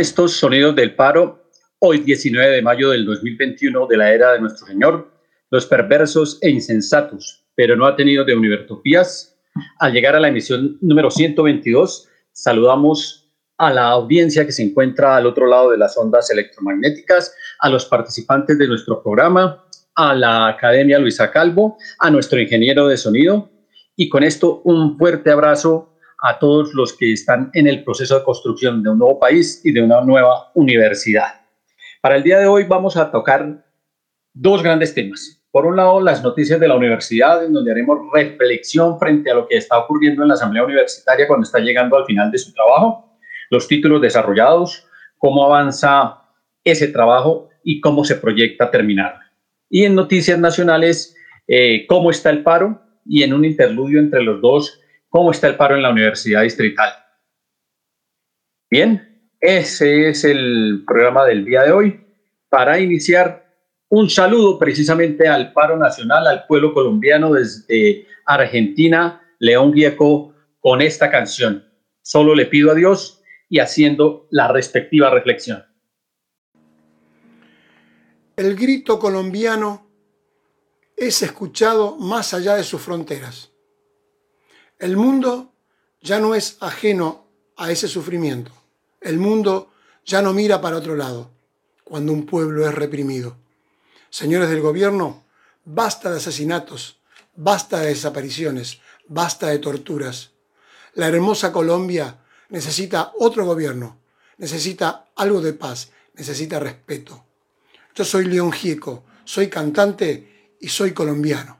Estos sonidos del paro, hoy 19 de mayo del 2021 de la era de nuestro Señor, los perversos e insensatos, pero no ha tenido de Univertopías, al llegar a la emisión número 122, saludamos a la audiencia que se encuentra al otro lado de las ondas electromagnéticas, a los participantes de nuestro programa, a la Academia Luisa Calvo, a nuestro ingeniero de sonido, y con esto un fuerte abrazo a todos los que están en el proceso de construcción de un nuevo país y de una nueva universidad. Para el día de hoy vamos a tocar dos grandes temas. Por un lado, las noticias de la universidad, en donde haremos reflexión frente a lo que está ocurriendo en la Asamblea Universitaria cuando está llegando al final de su trabajo, los títulos desarrollados, cómo avanza ese trabajo y cómo se proyecta terminar. Y en noticias nacionales, eh, cómo está el paro y en un interludio entre los dos, ¿Cómo está el paro en la Universidad Distrital? Bien, ese es el programa del día de hoy. Para iniciar, un saludo precisamente al paro nacional, al pueblo colombiano desde Argentina, León Gieco, con esta canción. Solo le pido a Dios y haciendo la respectiva reflexión. El grito colombiano es escuchado más allá de sus fronteras. El mundo ya no es ajeno a ese sufrimiento. El mundo ya no mira para otro lado cuando un pueblo es reprimido. Señores del gobierno, basta de asesinatos, basta de desapariciones, basta de torturas. La hermosa Colombia necesita otro gobierno, necesita algo de paz, necesita respeto. Yo soy León Gieco, soy cantante y soy colombiano.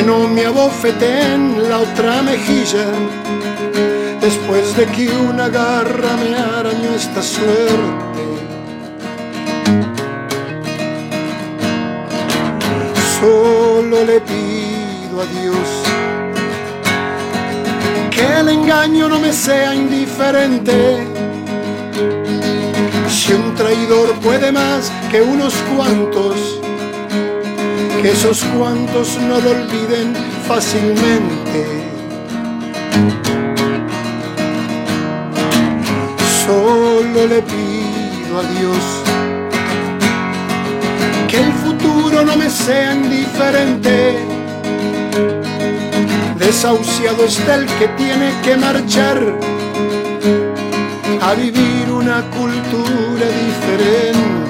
que no me abofeten la otra mejilla, después de que una garra me arañó esta suerte. Solo le pido a Dios que el engaño no me sea indiferente si un traidor puede más que unos cuantos, que esos cuantos no lo olviden fácilmente. Solo le pido a Dios que el futuro no me sea indiferente. Desahuciado está el que tiene que marchar a vivir una cultura diferente.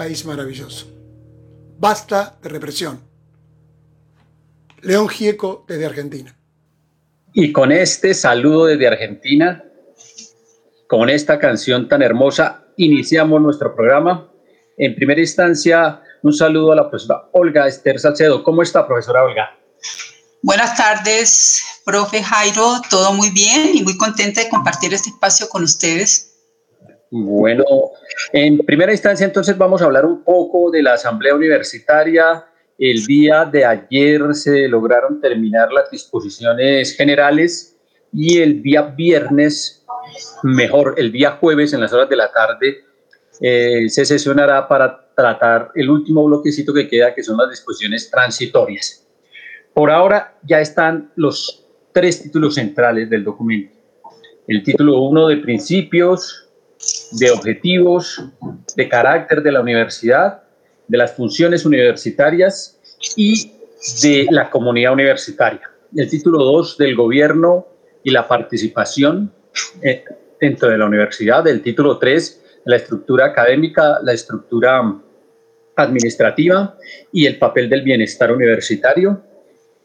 País maravilloso. Basta de represión. León Gieco desde Argentina. Y con este saludo desde Argentina, con esta canción tan hermosa, iniciamos nuestro programa. En primera instancia, un saludo a la profesora Olga Esther Salcedo. ¿Cómo está, profesora Olga? Buenas tardes, profe Jairo. Todo muy bien y muy contenta de compartir este espacio con ustedes. Bueno, en primera instancia entonces vamos a hablar un poco de la Asamblea Universitaria. El día de ayer se lograron terminar las disposiciones generales y el día viernes, mejor, el día jueves en las horas de la tarde, eh, se sesionará para tratar el último bloquecito que queda, que son las disposiciones transitorias. Por ahora ya están los tres títulos centrales del documento. El título 1 de principios, de objetivos, de carácter de la universidad, de las funciones universitarias y de la comunidad universitaria. El título 2 del gobierno y la participación eh, dentro de la universidad. El título 3, la estructura académica, la estructura administrativa y el papel del bienestar universitario.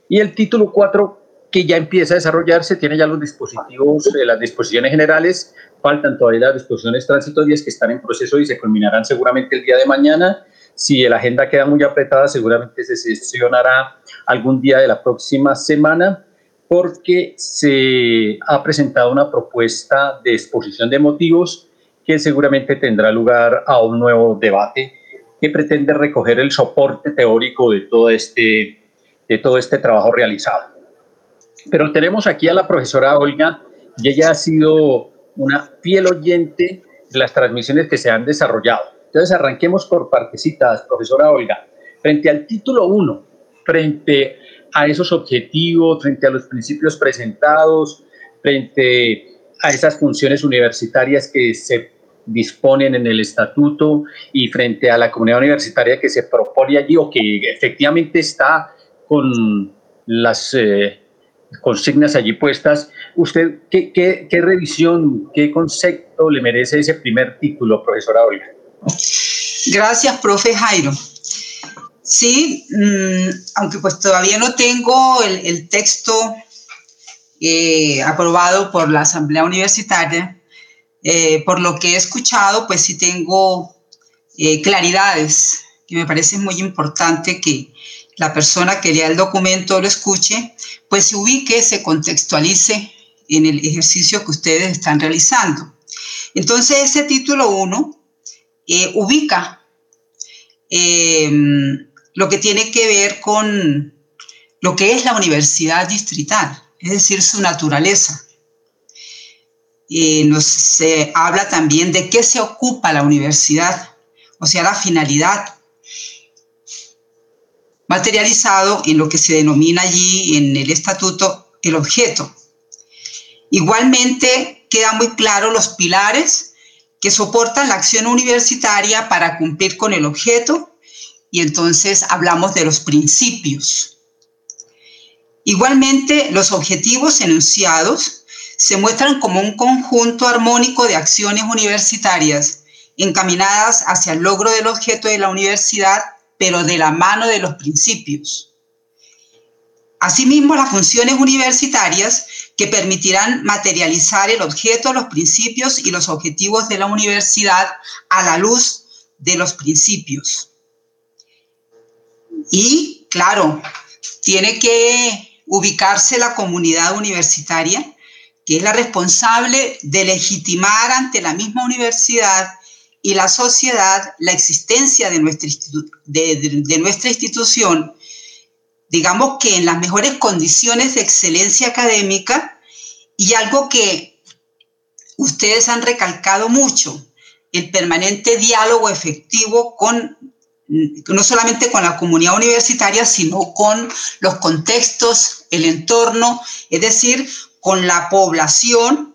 Y el título 4, que ya empieza a desarrollarse, tiene ya los dispositivos, eh, las disposiciones generales faltan todavía las disposiciones transitorias que están en proceso y se culminarán seguramente el día de mañana. Si la agenda queda muy apretada, seguramente se sesionará algún día de la próxima semana porque se ha presentado una propuesta de exposición de motivos que seguramente tendrá lugar a un nuevo debate que pretende recoger el soporte teórico de todo este, de todo este trabajo realizado. Pero tenemos aquí a la profesora Olga y ella ha sido una fiel oyente de las transmisiones que se han desarrollado. Entonces arranquemos por partecitas, profesora Olga. Frente al título 1, frente a esos objetivos, frente a los principios presentados, frente a esas funciones universitarias que se disponen en el estatuto y frente a la comunidad universitaria que se propone allí o que efectivamente está con las eh, consignas allí puestas. ¿Usted qué, qué, revisión, qué concepto le merece ese primer título, profesora Olga? Gracias, profe Jairo. Sí, mm, aunque pues todavía no tengo el, texto eh, aprobado por la Asamblea Universitaria, eh, por lo que he escuchado, pues sí tengo eh, claridades que me parece muy importante que, la persona que lea el documento lo escuche, pues se ubique, se contextualice en el ejercicio que ustedes están realizando. Entonces, ese título 1 eh, ubica em, lo que tiene que ver con lo que es la universidad distrital, es decir, su naturaleza. nos se habla también de qué se ocupa la universidad, o sea, la finalidad materializado en lo que se denomina allí en el estatuto el objeto. Igualmente quedan muy claros los pilares que soportan la acción universitaria para cumplir con el objeto y entonces hablamos de los principios. Igualmente, los objetivos enunciados se muestran como un conjunto armónico de acciones universitarias encaminadas hacia el logro del objeto de la universidad pero de la mano de los principios. Asimismo, las funciones universitarias que permitirán materializar el objeto, los principios y los objetivos de la universidad a la luz de los principios. Y, claro, tiene que ubicarse la comunidad universitaria, que es la responsable de legitimar ante la misma universidad y la sociedad la existencia de nuestra, de nuestra institución, digamos que en las mejores condiciones de excelencia académica y algo que ustedes han recalcado mucho, el permanente diálogo efectivo con no solamente con la comunidad universitaria, sino con los contextos, el entorno, es decir, con la población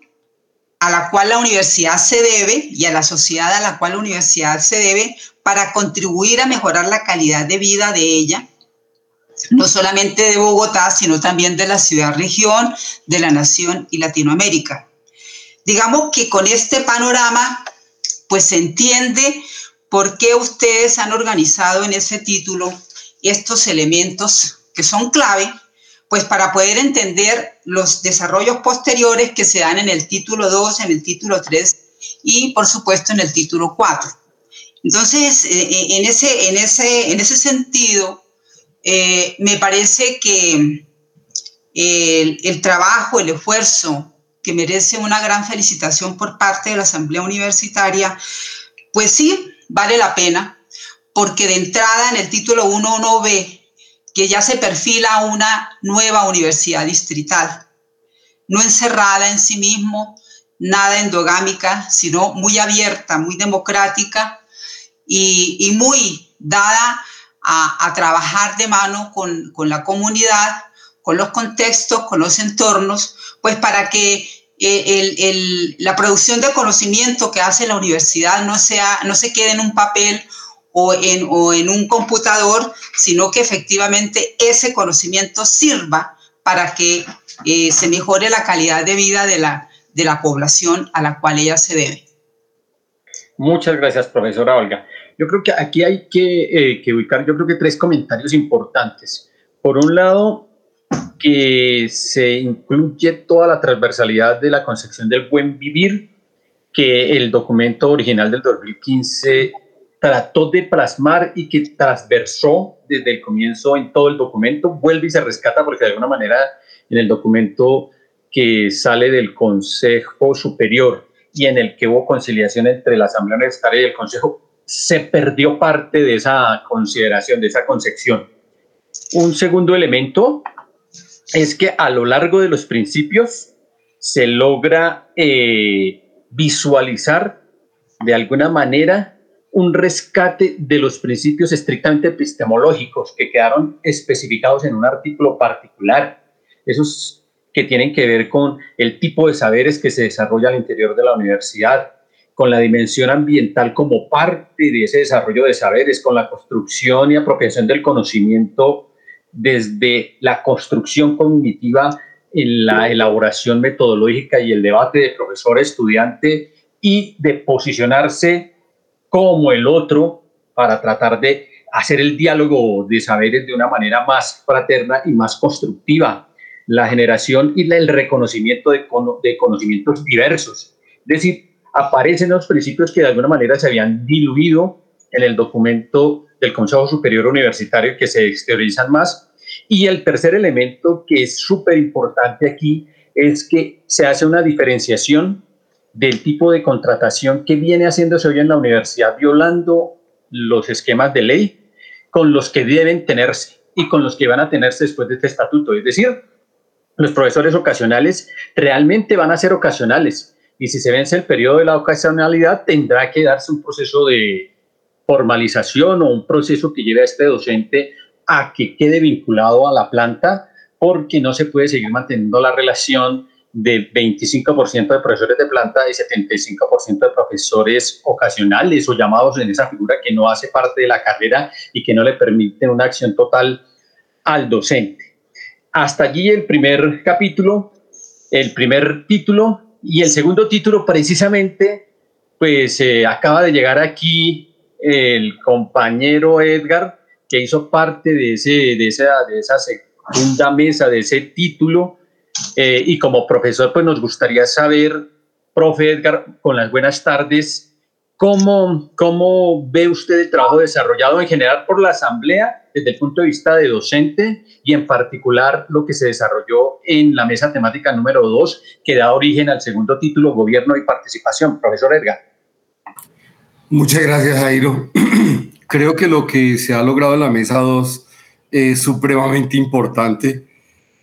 a la cual la universidad se debe y a la sociedad a la cual la universidad se debe para contribuir a mejorar la calidad de vida de ella, no solamente de Bogotá, sino también de la ciudad-región, de la nación y Latinoamérica. Digamos que con este panorama, pues se entiende por qué ustedes han organizado en ese título estos elementos que son clave, pues para poder entender los desarrollos posteriores que se dan en el título 2, en el título 3 y por supuesto en el título 4. Entonces, eh, eh, en, ese, en, ese, en ese sentido, eh, me parece que el, el trabajo, el esfuerzo que merece una gran felicitación por parte de la Asamblea Universitaria, pues sí, vale la pena, porque de entrada en el título 1 uno ve que ya se perfila una nueva universidad distrital, no encerrada en sí mismo, nada endogámica, sino muy abierta, muy democrática y, muy dada a, trabajar de mano con, la comunidad, con los contextos, con los entornos, pues para que eh, la producción de conocimiento que hace la universidad no, sea, no se quede en un papel o en, o en un computador, sino que efectivamente ese conocimiento sirva para que eh, se mejore la calidad de vida de la, de la población a la cual ella se debe. Muchas gracias, profesora Olga. Yo creo que aquí hay que, eh, que ubicar, yo creo que tres comentarios importantes. Por un lado, que se incluye toda la transversalidad de la concepción del buen vivir que el documento original del 2015 trató de plasmar y que transversó desde el comienzo en todo el documento, vuelve y se rescata porque de alguna manera en el documento que sale del Consejo Superior y en el que hubo conciliación entre la Asamblea Universitaria y el Consejo, se perdió parte de esa consideración, de esa concepción. Un segundo elemento es que a lo largo de los principios se logra eh, visualizar de alguna manera un rescate de los principios estrictamente epistemológicos que quedaron especificados en un artículo particular. Esos que tienen que ver con el tipo de saberes que se desarrolla al interior de la universidad, con la dimensión ambiental como parte de ese desarrollo de saberes, con la construcción y apropiación del conocimiento desde la construcción cognitiva en la elaboración metodológica y el debate de profesor-estudiante y de posicionarse como el otro para tratar de hacer el diálogo de saberes de una manera más fraterna y más constructiva, la generación y el reconocimiento de, de conocimientos diversos. Es decir, aparecen los principios que de alguna manera se habían diluido en el documento del Consejo Superior Universitario que se exteriorizan más. Y el tercer elemento que es súper importante aquí es que se hace una diferenciación del tipo de contratación que viene haciéndose hoy en la universidad, violando los esquemas de ley con los que deben tenerse y con los que van a tenerse después de este estatuto. Es decir, los profesores ocasionales realmente van a ser ocasionales y si se vence el periodo de la ocasionalidad tendrá que darse un proceso de formalización o un proceso que lleve a este docente a que quede vinculado a la planta porque no se puede seguir manteniendo la relación de 25% de profesores de planta y 75% de profesores ocasionales o llamados en esa figura que no hace parte de la carrera y que no le permiten una acción total al docente. Hasta allí el primer capítulo, el primer título y el segundo título precisamente, pues eh, acaba de llegar aquí el compañero Edgar, que hizo parte de, ese, de, esa, de esa segunda mesa, de ese título, eh, y como profesor, pues nos gustaría saber, profe Edgar, con las buenas tardes, ¿cómo, cómo ve usted el trabajo desarrollado en general por la Asamblea desde el punto de vista de docente y en particular lo que se desarrolló en la mesa temática número 2, que da origen al segundo título, Gobierno y Participación? Profesor Edgar. Muchas gracias, Jairo. Creo que lo que se ha logrado en la mesa 2 es supremamente importante,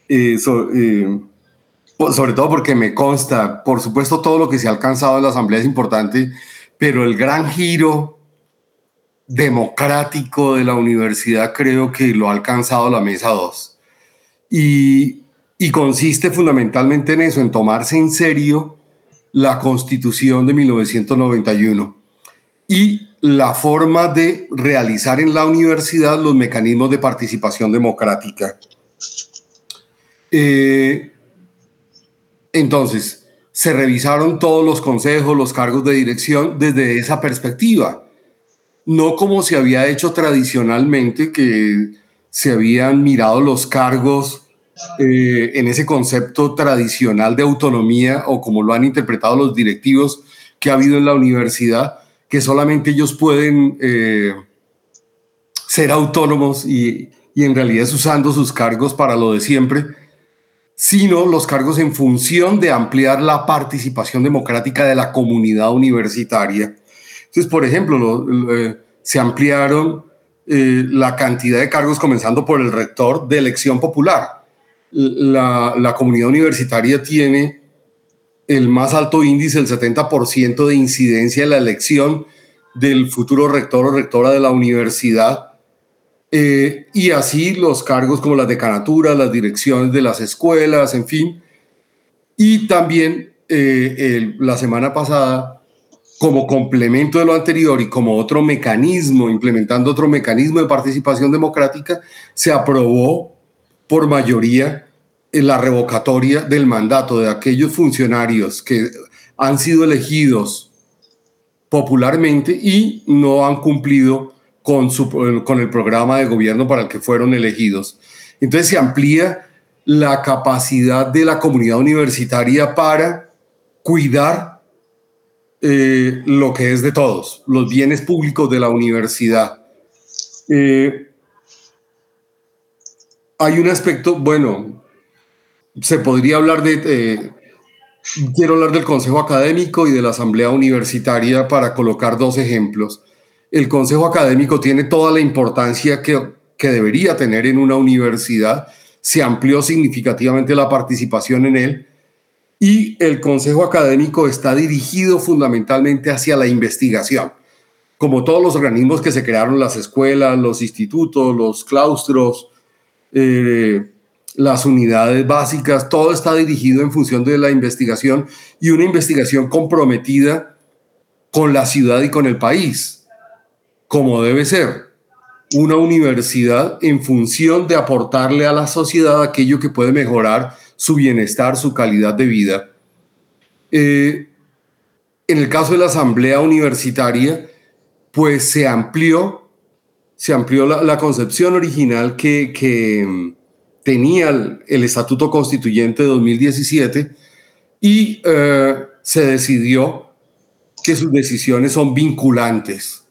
eh, eh, sobre todo porque me consta, por supuesto, todo lo que se ha alcanzado en la Asamblea es importante, pero el gran giro democrático de la universidad creo que lo ha alcanzado la mesa 2. Y, y consiste fundamentalmente en eso, en tomarse en serio la constitución de 1991 y la forma de realizar en la universidad los mecanismos de participación democrática. Eh, entonces, se revisaron todos los consejos, los cargos de dirección desde esa perspectiva, no como se había hecho tradicionalmente, que se habían mirado los cargos eh, en ese concepto tradicional de autonomía o como lo han interpretado los directivos que ha habido en la universidad, que solamente ellos pueden eh, ser autónomos y, y en realidad es usando sus cargos para lo de siempre, sino los cargos en función de ampliar la participación democrática de la comunidad universitaria. Entonces, por ejemplo, eh, se ampliaron eh, la cantidad de cargos, comenzando por el rector de elección popular. La, la comunidad universitaria tiene el más alto índice, el 70% de incidencia en la elección del futuro rector o rectora de la universidad. Eh, y así los cargos como las decanaturas, las direcciones de las escuelas, en fin. Y también eh, la semana pasada, como complemento de lo anterior y como otro mecanismo, implementando otro mecanismo de participación democrática, se aprobó por mayoría la revocatoria del mandato de aquellos funcionarios que han sido elegidos popularmente y no han cumplido con, su, con el programa de gobierno para el que fueron elegidos. Entonces se amplía la capacidad de la comunidad universitaria para cuidar eh, lo que es de todos, los bienes públicos de la universidad. Eh, hay un aspecto, bueno, se podría hablar de... Eh, quiero hablar del Consejo Académico y de la Asamblea Universitaria para colocar dos ejemplos. El Consejo Académico tiene toda la importancia que, que debería tener en una universidad. Se amplió significativamente la participación en él y el Consejo Académico está dirigido fundamentalmente hacia la investigación. Como todos los organismos que se crearon, las escuelas, los institutos, los claustros, eh, las unidades básicas, todo está dirigido en función de la investigación y una investigación comprometida con la ciudad y con el país, como debe ser. Una universidad en función de aportarle a la sociedad aquello que puede mejorar su bienestar, su calidad de vida. Eh, en el caso de la asamblea universitaria, pues se amplió, se amplió la, concepción original que, que tenía el, Estatuto Constituyente de 2017 y eh, se decidió que sus decisiones son vinculantes.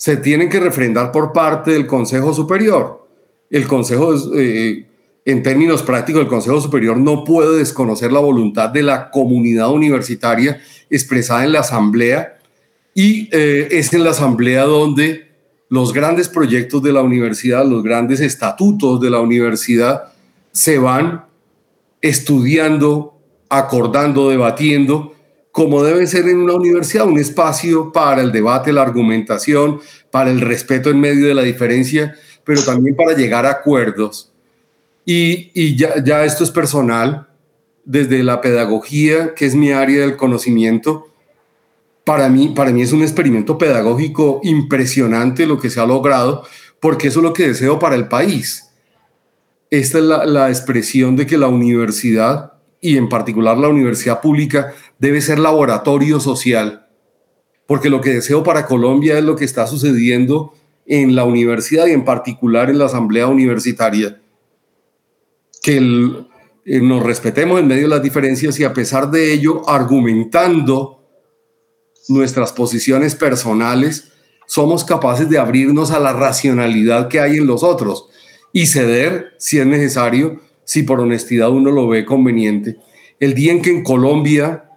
Se tienen que refrendar por parte del Consejo Superior. El Consejo, eh, en términos prácticos, el Consejo Superior no puede desconocer la voluntad de la comunidad universitaria expresada en la Asamblea y eh, es en la Asamblea donde los grandes proyectos de la universidad, los grandes estatutos de la universidad se van estudiando, acordando, debatiendo, como debe ser en una universidad, un espacio para el debate, la argumentación, para el respeto en medio de la diferencia, pero también para llegar a acuerdos. Y, ya, esto es personal, desde la pedagogía, que es mi área del conocimiento, para mí, para mí es un experimento pedagógico impresionante lo que se ha logrado, porque eso es lo que deseo para el país esta es la, expresión de que la universidad, y en particular la universidad pública, debe ser laboratorio social, porque lo que deseo para Colombia es lo que está sucediendo en la universidad y en particular en la asamblea universitaria, que eh, nos respetemos en medio de las diferencias y a pesar de ello, argumentando nuestras posiciones personales, somos capaces de abrirnos a la racionalidad que hay en los otros y ceder si es necesario, si por honestidad uno lo ve conveniente. El día en que en Colombia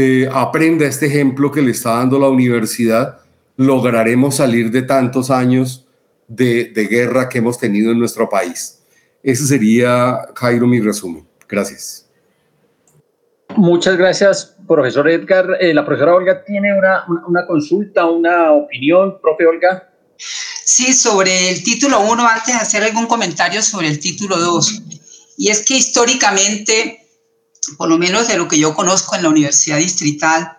eh, aprenda este ejemplo que le está dando la universidad, lograremos salir de tantos años de, de guerra que hemos tenido en nuestro país. Ese sería, Jairo, mi resumen. Gracias. Muchas gracias, profesor Edgar. Eh, la profesora Olga tiene una, una, consulta, una opinión, profe Olga. Sí, sobre el título 1, antes de hacer algún comentario sobre el título 2. Y es que históricamente, por lo menos de lo que yo conozco en la Universidad Distrital,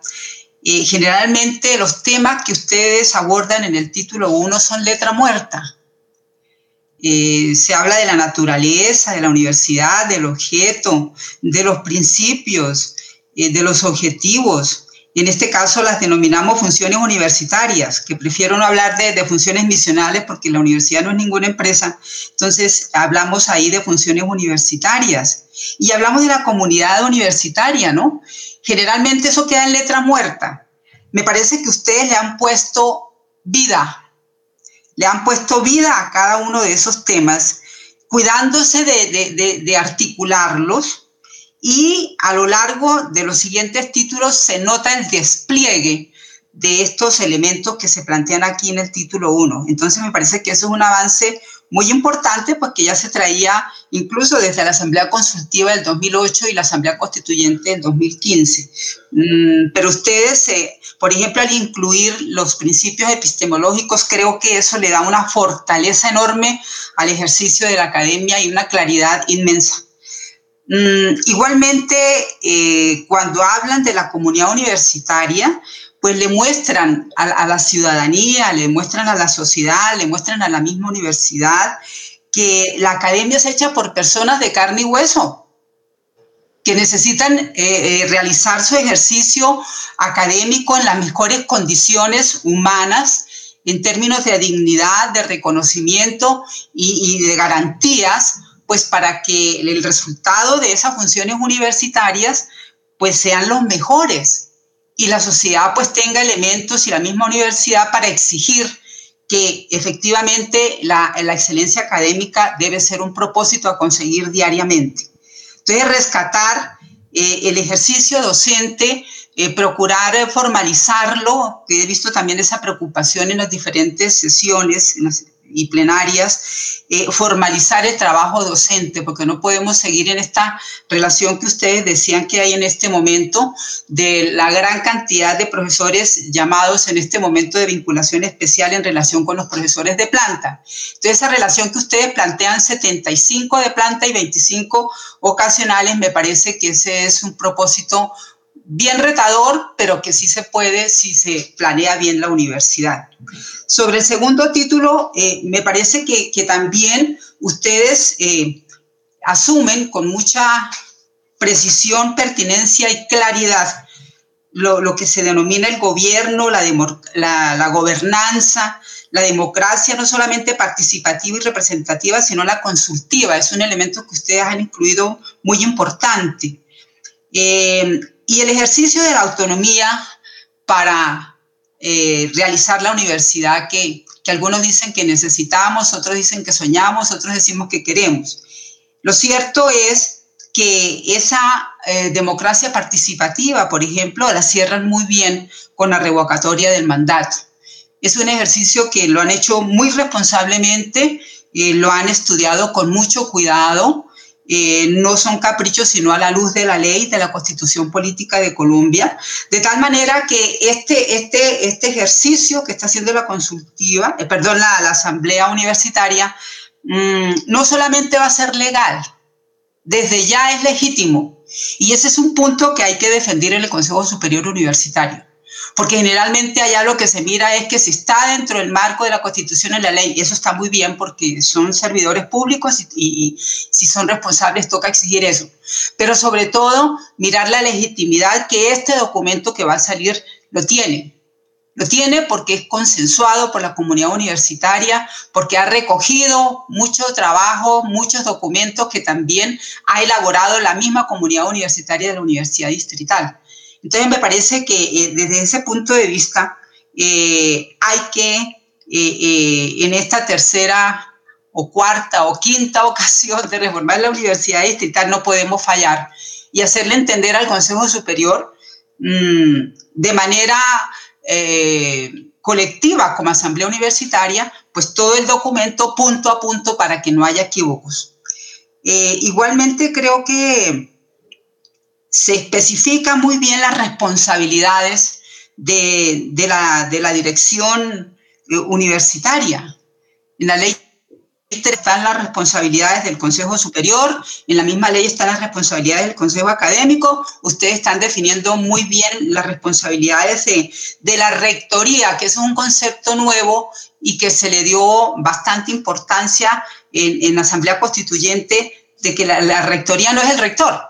eh, generalmente los temas que ustedes abordan en el título 1 son letra muerta. Eh, se habla de la naturaleza, de la universidad, del objeto, de los principios, eh, de los objetivos. En este caso las denominamos funciones universitarias, que prefiero no hablar de, de, funciones misionales porque la universidad no es ninguna empresa. Entonces hablamos ahí de funciones universitarias y hablamos de la comunidad universitaria, ¿no? Generalmente eso queda en letra muerta. Me parece que ustedes le han puesto vida le han puesto vida a cada uno de esos temas, cuidándose de, articularlos y a lo largo de los siguientes títulos se nota el despliegue de estos elementos que se plantean aquí en el título 1. Entonces me parece que eso es un avance muy importante porque ya se traía incluso desde la Asamblea Consultiva del 2008 y la Asamblea Constituyente del 2015. Mm, pero ustedes, eh, por ejemplo, al incluir los principios epistemológicos, creo que eso le da una fortaleza enorme al ejercicio de la academia y una claridad inmensa. Mm, igualmente, eh, cuando hablan de la comunidad universitaria, pues le muestran a, la ciudadanía, le muestran a la sociedad, le muestran a la misma universidad que la academia es hecha por personas de carne y hueso, que necesitan eh, eh, realizar su ejercicio académico en las mejores condiciones humanas en términos de dignidad, de reconocimiento y, y de garantías, pues para que el resultado de esas funciones universitarias pues sean los mejores y la sociedad pues tenga elementos y la misma universidad para exigir que efectivamente la, excelencia académica debe ser un propósito a conseguir diariamente. Entonces, rescatar eh, el ejercicio docente, eh, procurar formalizarlo, que he visto también esa preocupación en las diferentes sesiones, y plenarias, eh, formalizar el trabajo docente, porque no podemos seguir en esta relación que ustedes decían que hay en este momento de la gran cantidad de profesores llamados en este momento de vinculación especial en relación con los profesores de planta. Entonces, esa relación que ustedes plantean, 75 de planta y 25 ocasionales, me parece que ese es un propósito bien retador, pero que sí se puede si se planea bien la universidad. Sobre el segundo título, eh, me parece que, también ustedes eh, asumen con mucha precisión, pertinencia y claridad lo, que se denomina el gobierno, la, la, gobernanza, la democracia, no solamente participativa y representativa, sino la consultiva. Es un elemento que ustedes han incluido muy importante. Eh, y el ejercicio de la autonomía para eh, realizar la universidad que, que, algunos dicen que necesitamos, otros dicen que soñamos, otros decimos que queremos. Lo cierto es que esa eh, democracia participativa, por ejemplo, la cierran muy bien con la revocatoria del mandato. Es un ejercicio que lo han hecho muy responsablemente, eh, lo han estudiado con mucho cuidado, eh, no son caprichos, sino a la luz de la ley, de la constitución política de Colombia, de tal manera que este, este, este ejercicio que está haciendo la consultiva, eh, perdón, la, asamblea universitaria, mm, no solamente va a ser legal, desde ya es legítimo. Y ese es un punto que hay que defender en el Consejo Superior Universitario porque generalmente allá lo que se mira es que si está dentro del marco de la Constitución y la ley, y eso está muy bien porque son servidores públicos y, y, si son responsables toca exigir eso. Pero sobre todo, mirar la legitimidad que este documento que va a salir lo tiene. Lo tiene porque es consensuado por la comunidad universitaria, porque ha recogido mucho trabajo, muchos documentos que también ha elaborado la misma comunidad universitaria de la Universidad Distrital. Entonces me parece que eh, desde ese punto de vista eh, hay que eh, en esta tercera o cuarta o quinta ocasión de reformar la universidad distrital no podemos fallar y hacerle entender al Consejo Superior mm, de manera colectiva como asamblea universitaria, pues todo el documento punto a punto para que no haya equívocos. Igualmente creo que se especifica muy bien las responsabilidades de, la, de la dirección eh, universitaria. En la ley están las responsabilidades del Consejo Superior, en la misma ley están las responsabilidades del Consejo Académico, ustedes están definiendo muy bien las responsabilidades de, la rectoría, que es un concepto nuevo y que se le dio bastante importancia en, la Asamblea Constituyente, de que la rectoría no es el rector,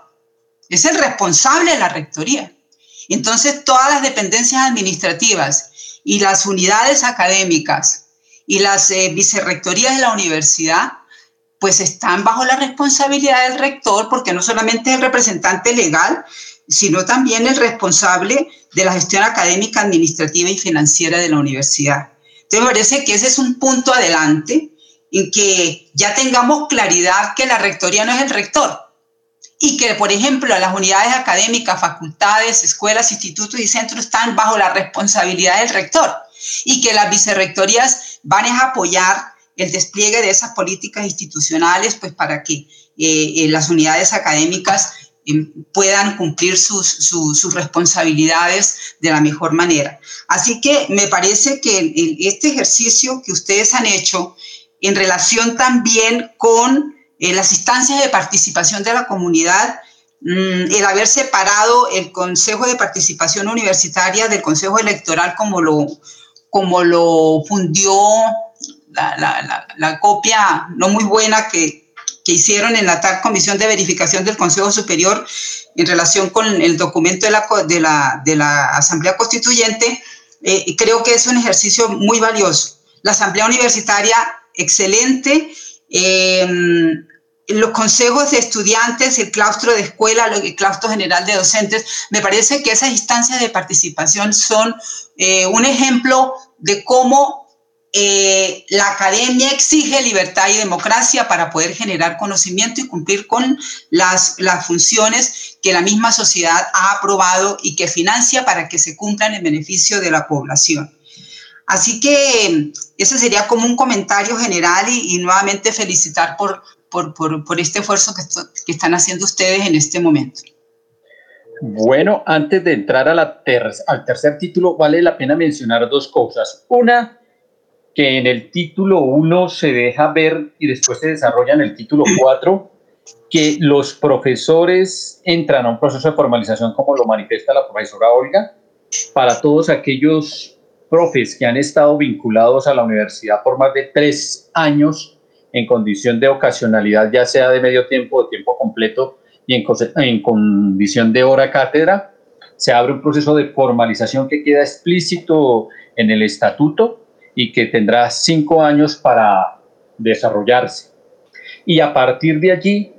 es el responsable de la rectoría. Entonces, todas las dependencias administrativas y las unidades académicas, y las eh, vicerrectorías de la universidad pues están bajo la responsabilidad del rector porque no solamente es el representante legal, sino también el responsable de la gestión académica, administrativa y financiera de la universidad. Entonces me parece que ese es un punto adelante en que ya tengamos claridad que la rectoría no es el rector y que, por ejemplo, las unidades académicas, facultades, escuelas, institutos y centros están bajo la responsabilidad del rector y que las vicerrectorías van a apoyar el despliegue de esas políticas institucionales pues para que eh, eh, las unidades académicas em, puedan cumplir sus, sus, responsabilidades de la mejor manera. Así que me parece que este ejercicio que ustedes han hecho en relación también con eh, las instancias de participación de la comunidad, mm, el haber separado el Consejo de Participación Universitaria del Consejo Electoral como lo, como lo fundió la, copia no muy buena que, hicieron en la tal Comisión de Verificación del Consejo Superior en relación con el documento de la, de la, Asamblea Constituyente, eh, creo que es un ejercicio muy valioso. La Asamblea Universitaria, excelente. Eh, los consejos de estudiantes, el claustro de escuela, el claustro general de docentes, me parece que esas instancias de participación son eh, un ejemplo de cómo eh, la academia exige libertad y democracia para poder generar conocimiento y cumplir con las, las funciones que la misma sociedad ha aprobado y que financia para que se cumplan en beneficio de la población. Así que ese sería como un comentario general y nuevamente felicitar por, por, este esfuerzo que, están haciendo ustedes en este momento. Bueno, antes de entrar a la al tercer título, vale la pena mencionar dos cosas. Una, que en el título 1 se deja ver y después se desarrolla en el título 4 que los profesores entran a un proceso de formalización como lo manifiesta la profesora Olga, para todos aquellos profes que han estado vinculados a la universidad por más de tres años en condición de ocasionalidad, ya sea de medio tiempo o tiempo completo, y en, en condición de hora cátedra, se abre un proceso de formalización que queda explícito en el estatuto y que tendrá cinco años para desarrollarse. Y a partir de allí,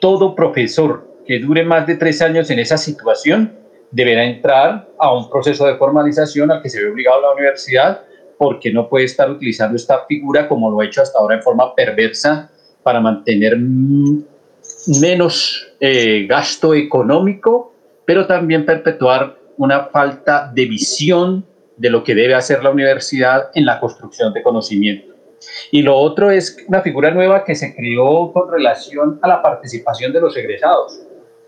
todo profesor que dure más de tres años en esa situación deberá entrar a un proceso de formalización al que se ve obligado la universidad porque no puede estar utilizando esta figura como lo ha hecho hasta ahora en forma perversa para mantener menos eh, gasto económico, pero también perpetuar una falta de visión de lo que debe hacer la universidad en la construcción de conocimiento. Y lo otro es una figura nueva que se creó con relación a la participación de los egresados.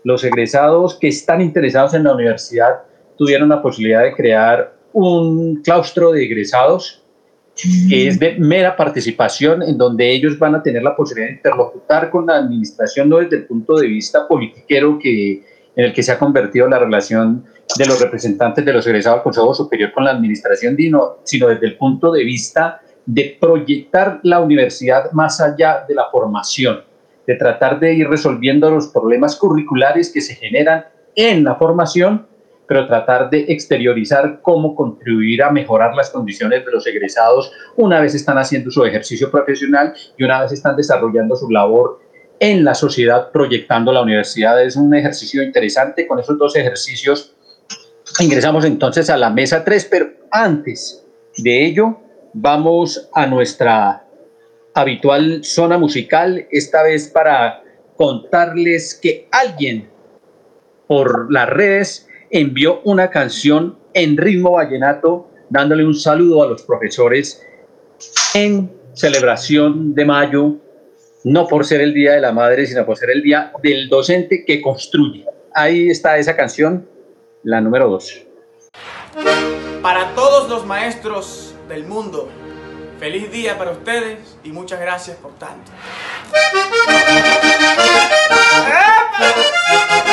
Los egresados que están interesados en la universidad tuvieron la posibilidad de crear un claustro de egresados que es de mera participación, en donde ellos van a tener la posibilidad de interlocutar con la administración, no desde el punto de vista politiquero que, en el que se ha convertido la relación de los representantes de los egresados al Consejo Superior con la administración, sino desde el punto de vista de proyectar la universidad más allá de la formación, de tratar de ir resolviendo los problemas curriculares que se generan en la formación pero tratar de exteriorizar cómo contribuir a mejorar las condiciones de los egresados una vez están haciendo su ejercicio profesional y una vez están desarrollando su labor en la sociedad proyectando la universidad. Es un ejercicio interesante. Con esos dos ejercicios ingresamos entonces a la mesa 3, pero antes de ello vamos a nuestra habitual zona musical, esta vez para contarles que alguien por las redes envió una canción en ritmo vallenato dándole un saludo a los profesores en celebración de mayo, no por ser el Día de la Madre, sino por ser el Día del Docente que construye. Ahí está esa canción, la número dos. Para todos los maestros del mundo, feliz día para ustedes y muchas gracias por tanto. Hay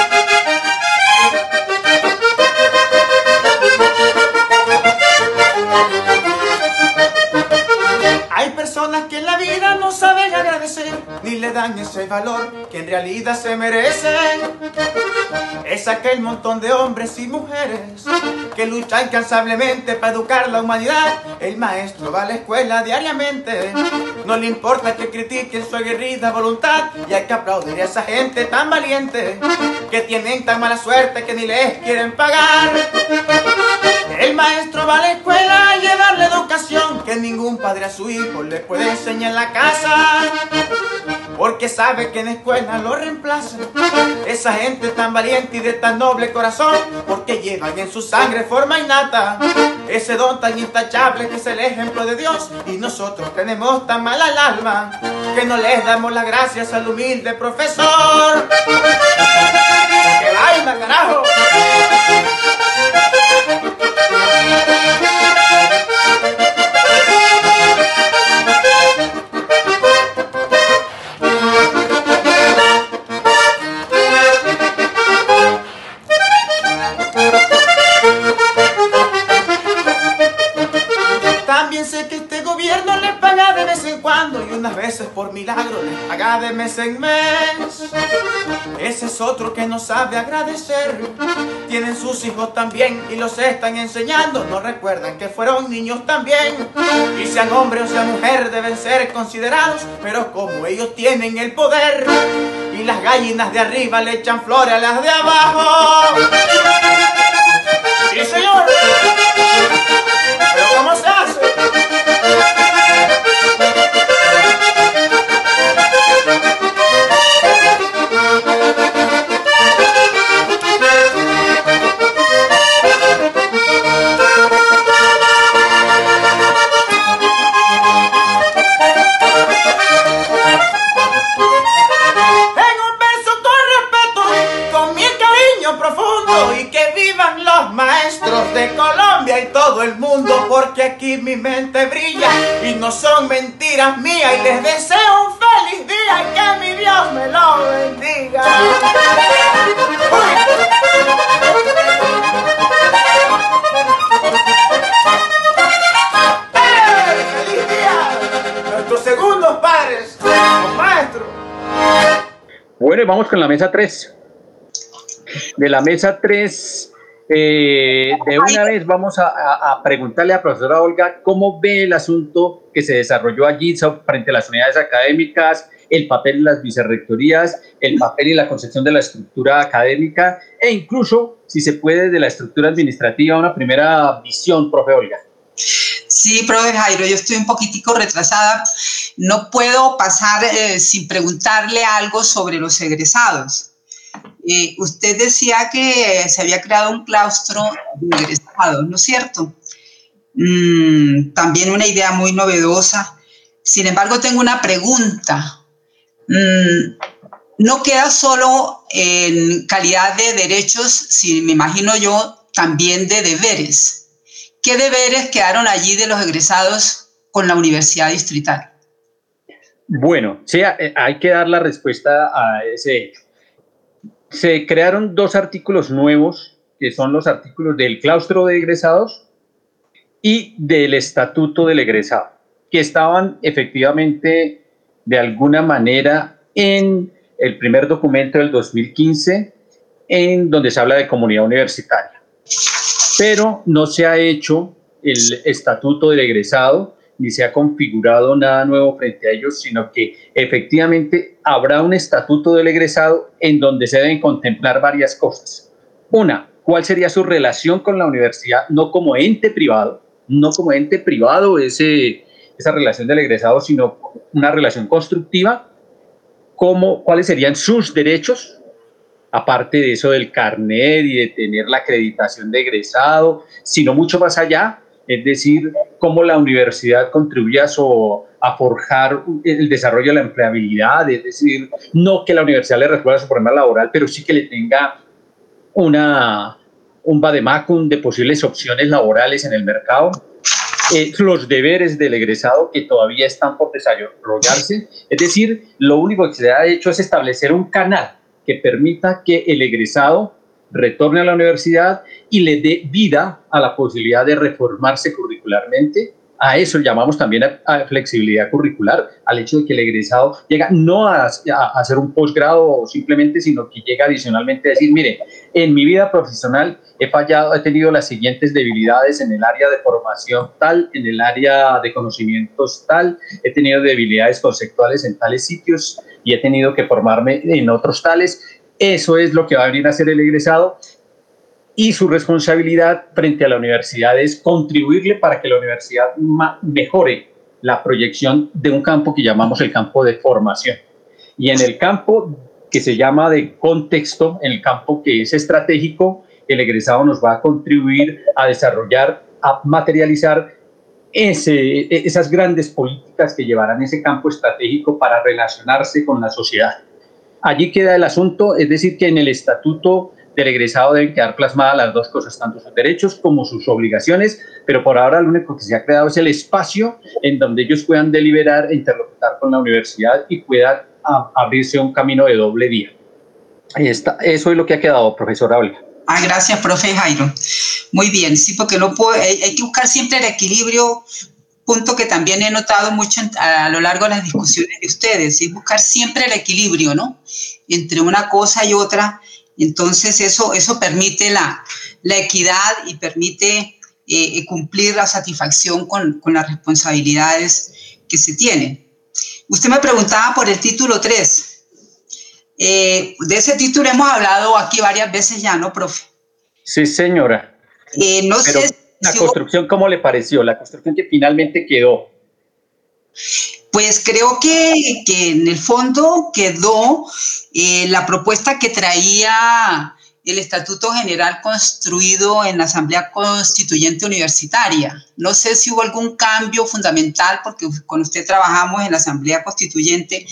personas que en la vida no saben agradecer, ni le dan ese valor que en realidad se merecen. Es aquel montón de hombres y mujeres que luchan incansablemente para educar la humanidad. El maestro va a la escuela diariamente, no le importa que critiquen su aguerrida voluntad. Y hay que aplaudir a esa gente tan valiente que tienen tan mala suerte que ni les quieren pagar. El maestro va a la escuela a llevarle educación que ningún padre a su hijo le puede enseñar en la casa. Porque sabe que en escuela lo reemplazan. Esa gente tan valiente y de tan noble corazón. Porque llevan en su sangre forma innata. Ese don tan intachable que es el ejemplo de Dios. Y nosotros tenemos tan mal al alma. Que no les damos las gracias al humilde profesor. ¡Que vaina, carajo! Cuando y unas veces por milagro le paga de mes en mes. Ese es otro que no sabe agradecer. Tienen sus hijos también y los están enseñando. No recuerdan que fueron niños también. Y sean hombre o sean mujer deben ser considerados. Pero como ellos tienen el poder y las gallinas de arriba le echan flores a las de abajo. Sí, señor. Pero ¿cómo se hace? Y no son mentiras mías y les deseo un feliz día y que mi Dios me lo bendiga. ¡Eh! ¡Feliz día! Nuestros segundos padres, los maestros. Bueno, y vamos con la mesa 3. De la mesa 3, de una vez vamos a, a- a preguntarle a la profesora Olga cómo ve el asunto que se desarrolló allí frente a las unidades académicas, el papel de las vicerrectorías, el papel y la concepción de la estructura académica e incluso, si se puede, de la estructura administrativa, una primera visión, profe Olga. Sí, profe Jairo, yo estoy un poquitico retrasada. No puedo pasar eh, sin preguntarle algo sobre los egresados. Eh, usted decía que se había creado un claustro de egresados, ¿no es cierto? Mm, también una idea muy novedosa. Sin embargo, tengo una pregunta. Mm, no queda solo en calidad de derechos, sino me imagino yo, también de deberes. ¿Qué deberes quedaron allí de los egresados con la Universidad Distrital? Bueno, sí, eh, hay que dar la respuesta a ese. Se crearon dos artículos nuevos, que son los artículos del claustro de egresados y del estatuto del egresado, que estaban efectivamente de alguna manera en el primer documento del 2015, en donde se habla de comunidad universitaria. Pero no se ha hecho el estatuto del egresado, ni se ha configurado nada nuevo frente a ellos, sino que efectivamente habrá un estatuto del egresado en donde se deben contemplar varias cosas. Una, cuál sería su relación con la universidad, no como ente privado, no como ente privado ese, esa relación del egresado, sino una relación constructiva, cómo, cuáles serían sus derechos, aparte de eso del carnet y de tener la acreditación de egresado, sino mucho más allá, es decir, cómo la universidad contribuye a, forjar el desarrollo de la empleabilidad, es decir, no que la universidad le resuelva su problema laboral, pero sí que le tenga una, un vademacum de posibles opciones laborales en el mercado. Eh, los deberes del egresado que todavía están por desarrollarse. Es decir, lo único que se ha hecho es establecer un canal que permita que el egresado retorne a la universidad y le dé vida a la posibilidad de reformarse curricularmente a eso llamamos también a, flexibilidad curricular, al hecho de que el egresado llega no a, hacer un posgrado simplemente, sino que llega adicionalmente a decir, mire, en mi vida profesional he fallado, he tenido las siguientes debilidades en el área de formación tal, en el área de conocimientos tal, he tenido debilidades conceptuales en tales sitios y he tenido que formarme en otros tales. Eso es lo que va a venir a hacer el egresado y su responsabilidad frente a la universidad es contribuirle para que la universidad mejore la proyección de un campo que llamamos el campo de formación. Y en el campo que se llama de contexto, en el campo que es estratégico, el egresado nos va a contribuir a desarrollar, a materializar ese, esas grandes políticas que llevarán ese campo estratégico para relacionarse con la sociedad. Allí queda el asunto, es decir, que en el estatuto del egresado deben quedar plasmadas las dos cosas, tanto sus derechos como sus obligaciones, pero por ahora lo único que se ha creado es el espacio en donde ellos puedan deliberar e interlocutar con la universidad y puedan abrirse un camino de doble vía. Eso es lo que ha quedado, profesora Olga. Ah, gracias, profe Jairo. Muy bien, sí, porque no puede, hay, que buscar siempre el equilibrio, punto que también he notado mucho a lo largo de las discusiones de ustedes, es buscar siempre el equilibrio, ¿no? Entre una cosa y otra, entonces eso, eso permite la, equidad y permite eh, cumplir la satisfacción con, las responsabilidades que se tienen. Usted me preguntaba por el título 3. Eh, de ese título hemos hablado aquí varias veces ya, ¿no, profe? Sí, señora. Eh, no sé. La construcción, ¿cómo le pareció? La construcción que finalmente quedó. Pues creo que, en el fondo quedó eh, la propuesta que traía el Estatuto General construido en la Asamblea Constituyente Universitaria. No sé si hubo algún cambio fundamental, porque con usted trabajamos en la Asamblea Constituyente,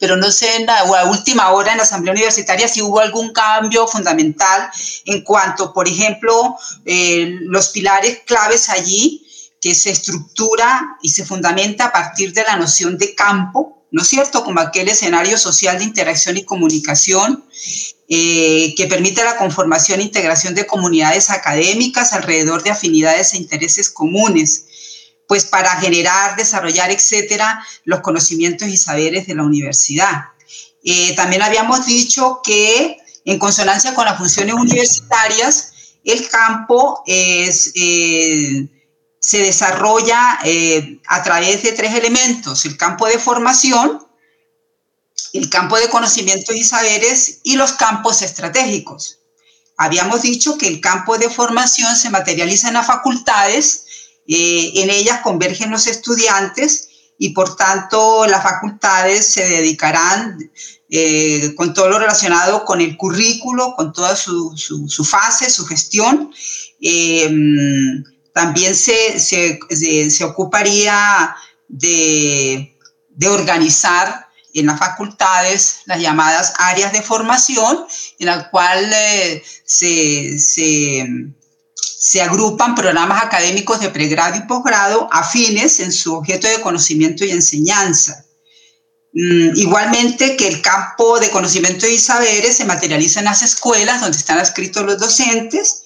pero no sé en la, última hora en la Asamblea Universitaria si hubo algún cambio fundamental en cuanto, por ejemplo, eh, los pilares claves allí que se estructura y se fundamenta a partir de la noción de campo, ¿no es cierto? Como aquel escenario social de interacción y comunicación eh, que permite la conformación e integración de comunidades académicas alrededor de afinidades e intereses comunes, pues para generar, desarrollar, etcétera, los conocimientos y saberes de la universidad. Eh, también habíamos dicho que en consonancia con las funciones universitarias, el campo es... Eh, se desarrolla eh, a través de tres elementos, el campo de formación, el campo de conocimientos y saberes y los campos estratégicos. Habíamos dicho que el campo de formación se materializa en las facultades, eh, en ellas convergen los estudiantes y por tanto las facultades se dedicarán eh, con todo lo relacionado con el currículo, con toda su, su fase, su gestión, también se, se, se, ocuparía de, de, organizar en las facultades las llamadas áreas de formación, en la cual eh, se, se, agrupan programas académicos de pregrado y posgrado afines en su objeto de conocimiento y enseñanza. Mm, igualmente que el campo de conocimiento y saberes se materializa en las escuelas donde están escritos los docentes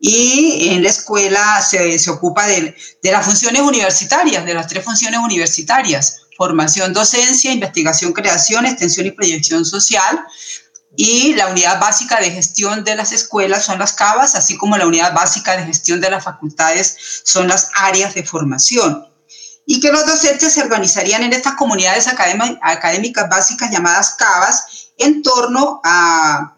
y en la escuela se, se ocupa de, de, las funciones universitarias, de las tres funciones universitarias, formación, docencia, investigación, creación, extensión y proyección social. Y la unidad básica de gestión de las escuelas son las CABAS, así como la unidad básica de gestión de las facultades son las áreas de formación. Y que los docentes se organizarían en estas comunidades académicas básicas llamadas CABAS en torno a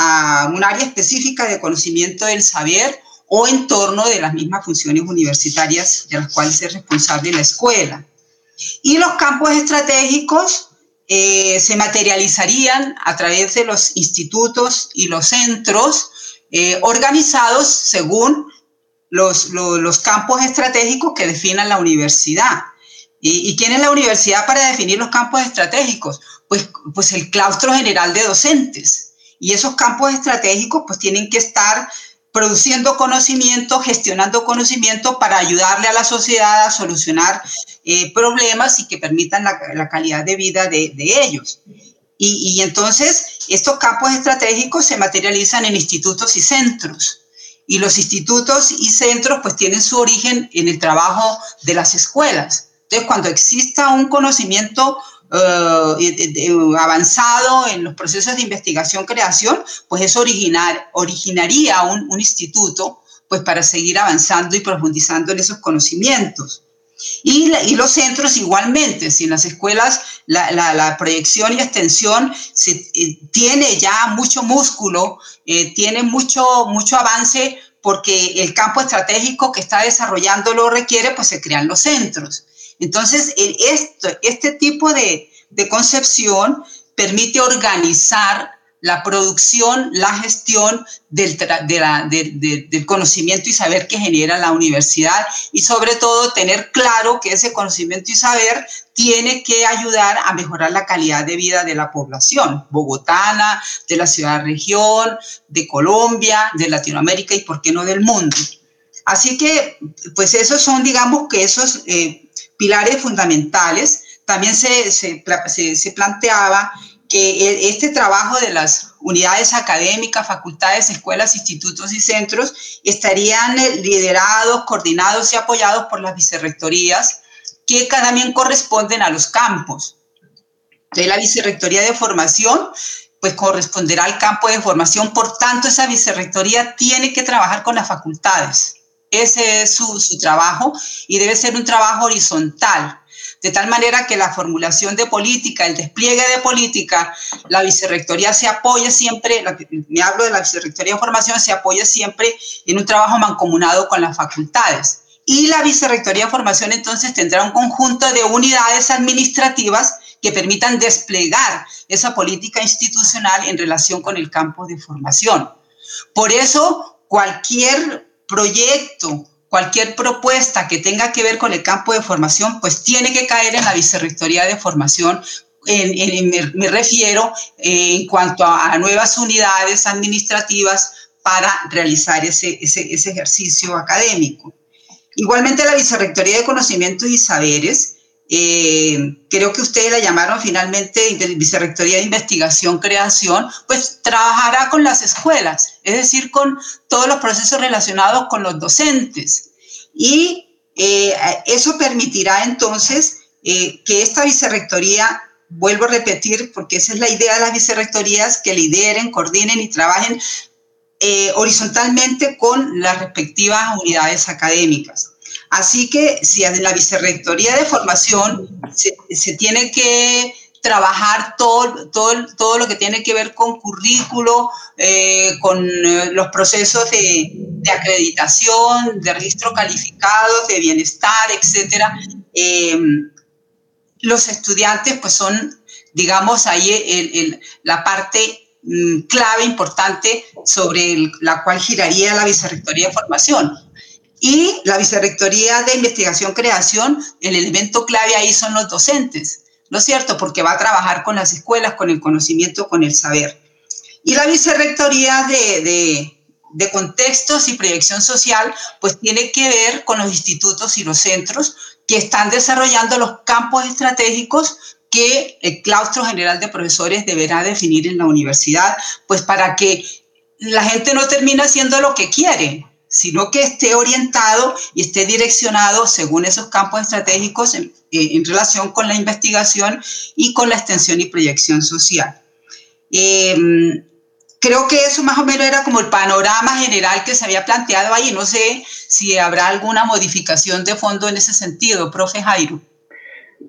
a un área específica de conocimiento del saber o en torno de las mismas funciones universitarias de las cuales es responsable la escuela. Y los campos estratégicos eh, se materializarían a través de los institutos y los centros eh, organizados según los, los, campos estratégicos que definan la universidad. ¿Y, quién es la universidad para definir los campos estratégicos? Pues, pues el claustro general de docentes. Y esos campos estratégicos pues tienen que estar produciendo conocimiento, gestionando conocimiento para ayudarle a la sociedad a solucionar eh, problemas y que permitan la, calidad de vida de, ellos. Y, y, entonces estos campos estratégicos se materializan en institutos y centros. Y los institutos y centros pues tienen su origen en el trabajo de las escuelas. Entonces, cuando exista un conocimiento eh, avanzado en los procesos de investigación-creación, pues eso originar, originaría un, instituto pues para seguir avanzando y profundizando en esos conocimientos. Y, los centros igualmente, si en las escuelas la, proyección y extensión eh, tiene ya mucho músculo, eh, tiene mucho, mucho avance porque el campo estratégico que está desarrollando lo requiere, pues se crean los centros. Entonces, esto, este tipo de, concepción permite organizar la producción, la gestión del, del, conocimiento y saber que genera la universidad y sobre todo tener claro que ese conocimiento y saber tiene que ayudar a mejorar la calidad de vida de la población bogotana, de la ciudad-región, de Colombia, de Latinoamérica y, por qué no, del mundo. Así que, pues esos son, digamos, que esos... Eh, pilares fundamentales. También se, se, se, planteaba que e, este trabajo de las unidades académicas, facultades, escuelas, institutos y centros estarían eh, liderados, coordinados y apoyados por las vicerrectorías que también corresponden a los campos. La vicerrectoría de formación pues corresponderá al campo de formación, por tanto esa vicerrectoría tiene que trabajar con las facultades. Ese es su, trabajo y debe ser un trabajo horizontal, de tal manera que la formulación de política, el despliegue de política, la vicerrectoría se apoye siempre, me hablo de la vicerrectoría de formación, se apoya siempre en un trabajo mancomunado con las facultades. Y la vicerrectoría de formación entonces tendrá un conjunto de unidades administrativas que permitan desplegar esa política institucional en relación con el campo de formación. Por eso, cualquier proyecto, cualquier propuesta que tenga que ver con el campo de formación, pues tiene que caer en la vicerrectoría de formación. me, refiero en cuanto a, nuevas unidades administrativas para realizar ese, ese, ese ejercicio académico. Igualmente la vicerrectoría de conocimientos y saberes eh, creo que ustedes la llamaron finalmente Vicerrectoría de Investigación Creación, pues trabajará con las escuelas, es decir, con todos los procesos relacionados con los docentes. Y eh, eso permitirá entonces eh, que esta vicerrectoría, vuelvo a repetir, porque esa es la idea de las vicerrectorías, que lideren, coordinen y trabajen horizontalmente con las respectivas unidades académicas. Así que si en la vicerrectoría de formación se, tiene que trabajar todo, todo, todo, lo que tiene que ver con currículo, eh, con eh, los procesos de, acreditación, de registro calificado, de bienestar, etc. Em, los estudiantes pues son, digamos, ahí la parte mm, clave importante sobre la cual giraría la vicerrectoría de formación y la Vicerrectoría de Investigación Creación, el elemento clave ahí son los docentes, ¿no es cierto? Porque va a trabajar con las escuelas, con el conocimiento, con el saber. Y la Vicerrectoría de, de, de Contextos y Proyección Social, pues tiene que ver con los institutos y los centros que están desarrollando los campos estratégicos que el claustro general de profesores deberá definir en la universidad, pues para que la gente no termine haciendo lo que quiere, sino que esté orientado y esté direccionado según esos campos estratégicos en, eh, relación con la investigación y con la extensión y proyección social. Em, creo que eso más o menos era como el panorama general que se había planteado ahí. No sé si habrá alguna modificación de fondo en ese sentido, profe Jairo.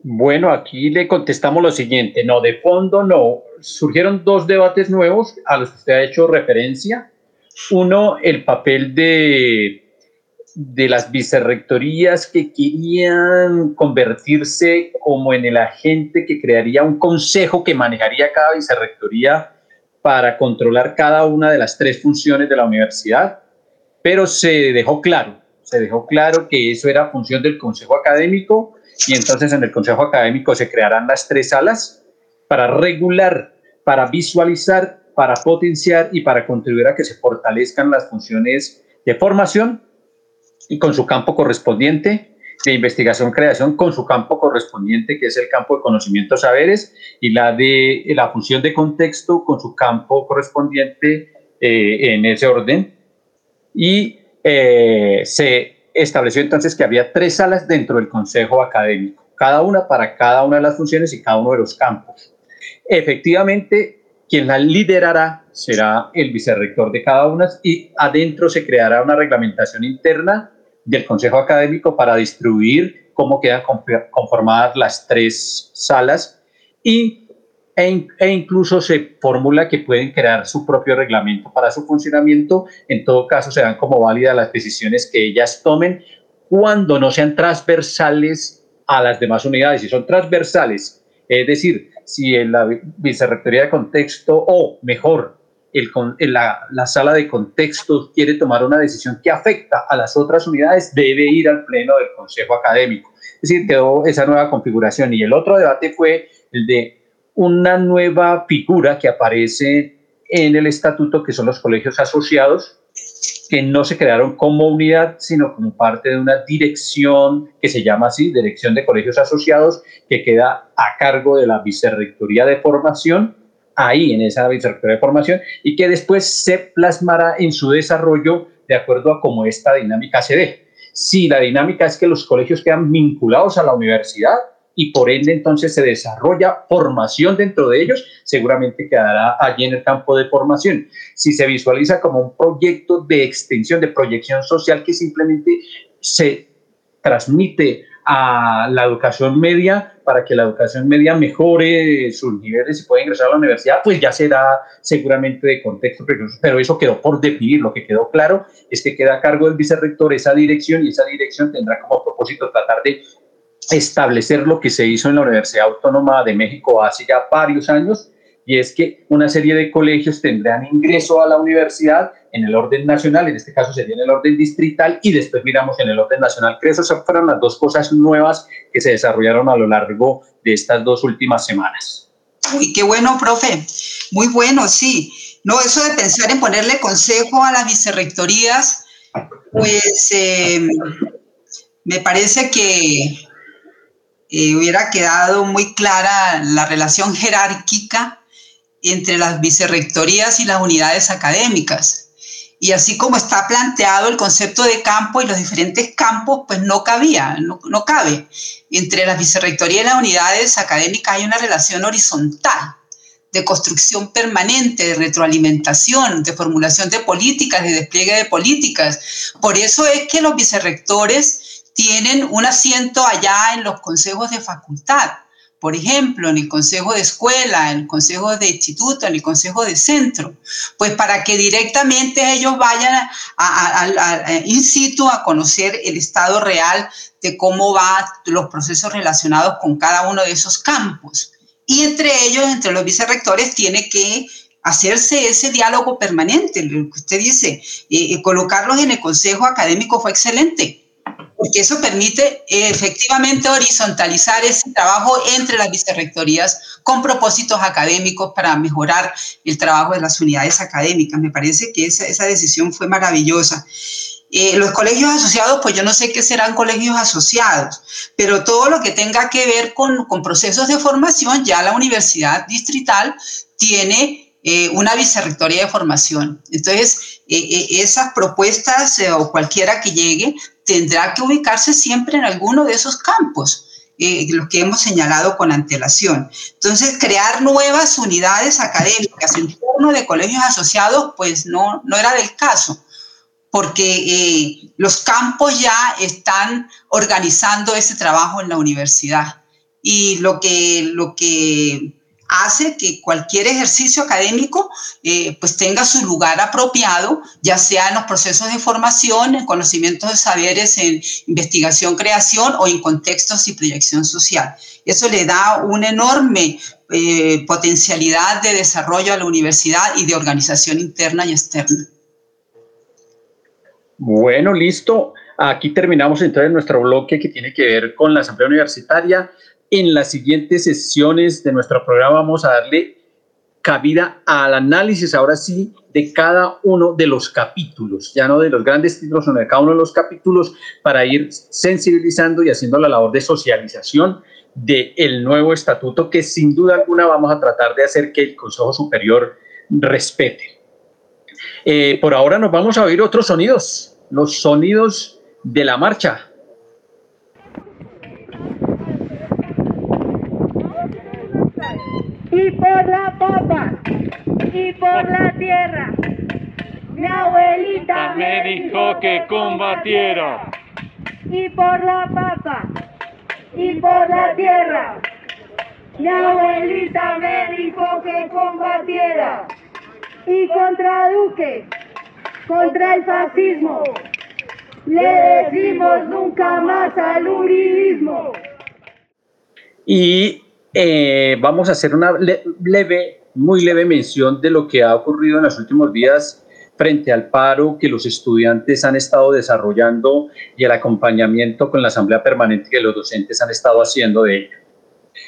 Bueno, aquí le contestamos lo siguiente. No, de fondo no. Surgieron dos debates nuevos a los que usted ha hecho referencia. Uno, el papel de, de las vicerrectorías que querían convertirse como en el agente que crearía un consejo que manejaría cada vicerrectoría para controlar cada una de las tres funciones de la universidad, pero se dejó claro se dejó claro que eso era función del Consejo Académico y entonces en el Consejo Académico se crearán las tres salas para regular, para visualizar, para potenciar y para contribuir a que se fortalezcan las funciones de formación y con su campo correspondiente, de investigación, creación, con su campo correspondiente, que es el campo de conocimientos, saberes, y la de la función de contexto con su campo correspondiente eh, en ese orden. Y eh, se estableció entonces que había tres salas dentro del Consejo Académico, cada una para cada una de las funciones y cada uno de los campos. Efectivamente, quien la liderará será el vicerrector de cada una y adentro se creará una reglamentación interna del Consejo Académico para distribuir cómo quedan conformadas las tres salas y, e, e, incluso se formula que pueden crear su propio reglamento para su funcionamiento. En todo caso, serán como válidas las decisiones que ellas tomen cuando no sean transversales a las demás unidades. Si son transversales, es decir, si en la vicerrectoría de contexto o mejor, el, la, la, sala de contexto quiere tomar una decisión que afecta a las otras unidades, debe ir al pleno del Consejo Académico. Es decir, quedó esa nueva configuración. Y el otro debate fue el de una nueva figura que aparece en el estatuto, que son los colegios asociados, que no se crearon como unidad, sino como parte de una dirección que se llama así, Dirección de Colegios Asociados, que queda a cargo de la Vicerrectoría de Formación, ahí en esa Vicerrectoría de Formación, y que después se plasmará en su desarrollo de acuerdo a cómo esta dinámica se ve. Si la dinámica es que los colegios quedan vinculados a la universidad, y por ende entonces se desarrolla formación dentro de ellos, seguramente quedará allí en el campo de formación. Si se visualiza como un proyecto de extensión, de proyección social que simplemente se transmite a la educación media para que la educación media mejore sus niveles y pueda ingresar a la universidad, pues ya será seguramente de contexto, pero eso quedó por definir. Lo que quedó claro es que queda a cargo del vicerrector esa dirección y esa dirección tendrá como propósito tratar de establecer lo que se hizo en la Universidad Autónoma de México hace ya varios años, y es que una serie de colegios tendrán ingreso a la universidad en el orden nacional, en este caso sería en el orden distrital, y después miramos en el orden nacional. Creo que esas fueron las dos cosas nuevas que se desarrollaron a lo largo de estas dos últimas semanas. Uy, qué bueno, profe. Muy bueno, sí. No, eso de pensar en ponerle consejo a las vicerrectorías, pues eh, me parece que eh, hubiera quedado muy clara la relación jerárquica entre las vicerrectorías y las unidades académicas. Y así como está planteado el concepto de campo y los diferentes campos, pues no cabía, no, no cabe. Entre las vicerrectorías y las unidades académicas hay una relación horizontal de construcción permanente, de retroalimentación, de formulación de políticas, de despliegue de políticas. Por eso es que los vicerrectores tienen un asiento allá en los consejos de facultad, por ejemplo, en el consejo de escuela, en el consejo de instituto, en el consejo de centro, pues para que directamente ellos vayan a, in situ a conocer el estado real de cómo van los procesos relacionados con cada uno de esos campos. Y entre ellos, entre los vicerrectores, tiene que hacerse ese diálogo permanente. Lo que usted dice, eh, eh, colocarlos en el consejo académico fue excelente porque eso permite eh, efectivamente horizontalizar ese trabajo entre las vicerrectorías con propósitos académicos para mejorar el trabajo de las unidades académicas. Me parece que esa, esa decisión fue maravillosa. Eh, los colegios asociados, pues yo no sé qué serán colegios asociados, pero todo lo que tenga que ver con, procesos de formación, ya la universidad distrital tiene eh, una vicerrectoría de formación. Entonces, esas propuestas o cualquiera que llegue tendrá que ubicarse siempre en alguno de esos campos. Eh, los que hemos señalado con antelación. Entonces, crear nuevas unidades académicas en torno de colegios asociados, pues no, no era del caso, porque eh, los campos ya están organizando ese trabajo en la universidad. Y lo que, lo que hace que cualquier ejercicio académico eh, pues tenga su lugar apropiado, ya sea en los procesos de formación, en conocimientos de saberes, en investigación, creación o en contextos y proyección social. Eso le da una enorme eh, potencialidad de desarrollo a la universidad y de organización interna y externa. Bueno, listo. Aquí terminamos entonces nuestro bloque que tiene que ver con la Asamblea Universitaria. En las siguientes sesiones de nuestro programa vamos a darle cabida al análisis, ahora sí, de cada uno de los capítulos, ya no de los grandes títulos, sino de cada uno de los capítulos, para ir sensibilizando y haciendo la labor de socialización del nuevo estatuto que sin duda alguna vamos a tratar de hacer que el Consejo Superior respete. Eh, por ahora nos vamos a oír otros sonidos, los sonidos de la marcha. Y por la papa, y por la tierra, mi abuelita me dijo que combatiera. Y por la papa, y por la tierra, mi abuelita me dijo que combatiera. Y contra Duque, contra el fascismo, le decimos nunca más al uribismo. Y eh, vamos a hacer una leve, muy leve mención de lo que ha ocurrido en los últimos días frente al paro que los estudiantes han estado desarrollando y el acompañamiento con la Asamblea Permanente que los docentes han estado haciendo de ello.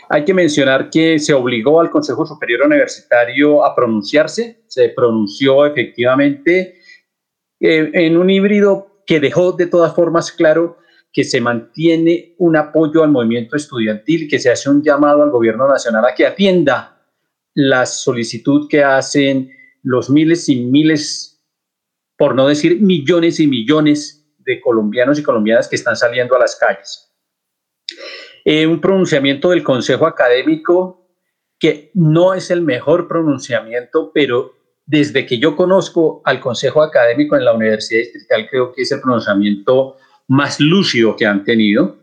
Hay que mencionar que se obligó al Consejo Superior Universitario a pronunciarse, se pronunció efectivamente eh, en un híbrido que dejó de todas formas claro que se mantiene un apoyo al movimiento estudiantil, que se hace un llamado al gobierno nacional a que atienda la solicitud que hacen los miles y miles, por no decir millones y millones de colombianos y colombianas que están saliendo a las calles. Eh, un pronunciamiento del Consejo Académico que no es el mejor pronunciamiento, pero desde que yo conozco al Consejo Académico en la Universidad Distrital, creo que es el pronunciamiento más lúcido que han tenido.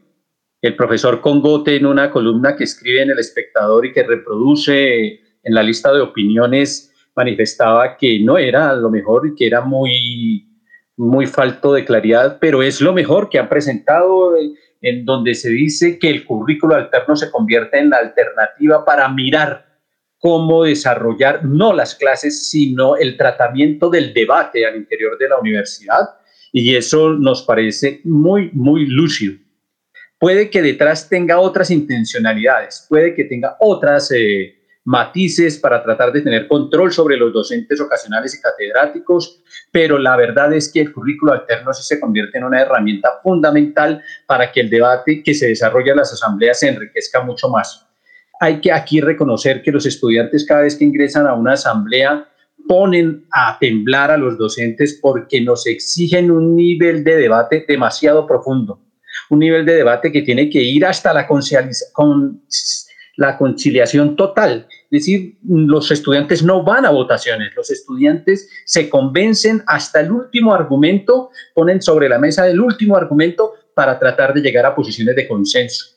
El profesor Congote en una columna que escribe en El Espectador y que reproduce en la lista de opiniones manifestaba que no era lo mejor y que era muy, muy falto de claridad, pero es lo mejor que han presentado en donde se dice que el currículo alterno se convierte en la alternativa para mirar cómo desarrollar no las clases, sino el tratamiento del debate al interior de la universidad y eso nos parece muy, muy lúcido. Puede que detrás tenga otras intencionalidades, puede que tenga otras eh, matices para tratar de tener control sobre los docentes ocasionales y catedráticos, pero la verdad es que el currículo alterno se convierte en una herramienta fundamental para que el debate que se desarrolla en las asambleas se enriquezca mucho más. Hay que aquí reconocer que los estudiantes cada vez que ingresan a una asamblea ponen a temblar a los docentes porque nos exigen un nivel de debate demasiado profundo, un nivel de debate que tiene que ir hasta la, con, la conciliación total. Es decir, los estudiantes no van a votaciones, los estudiantes se convencen hasta el último argumento, ponen sobre la mesa el último argumento para tratar de llegar a posiciones de consenso.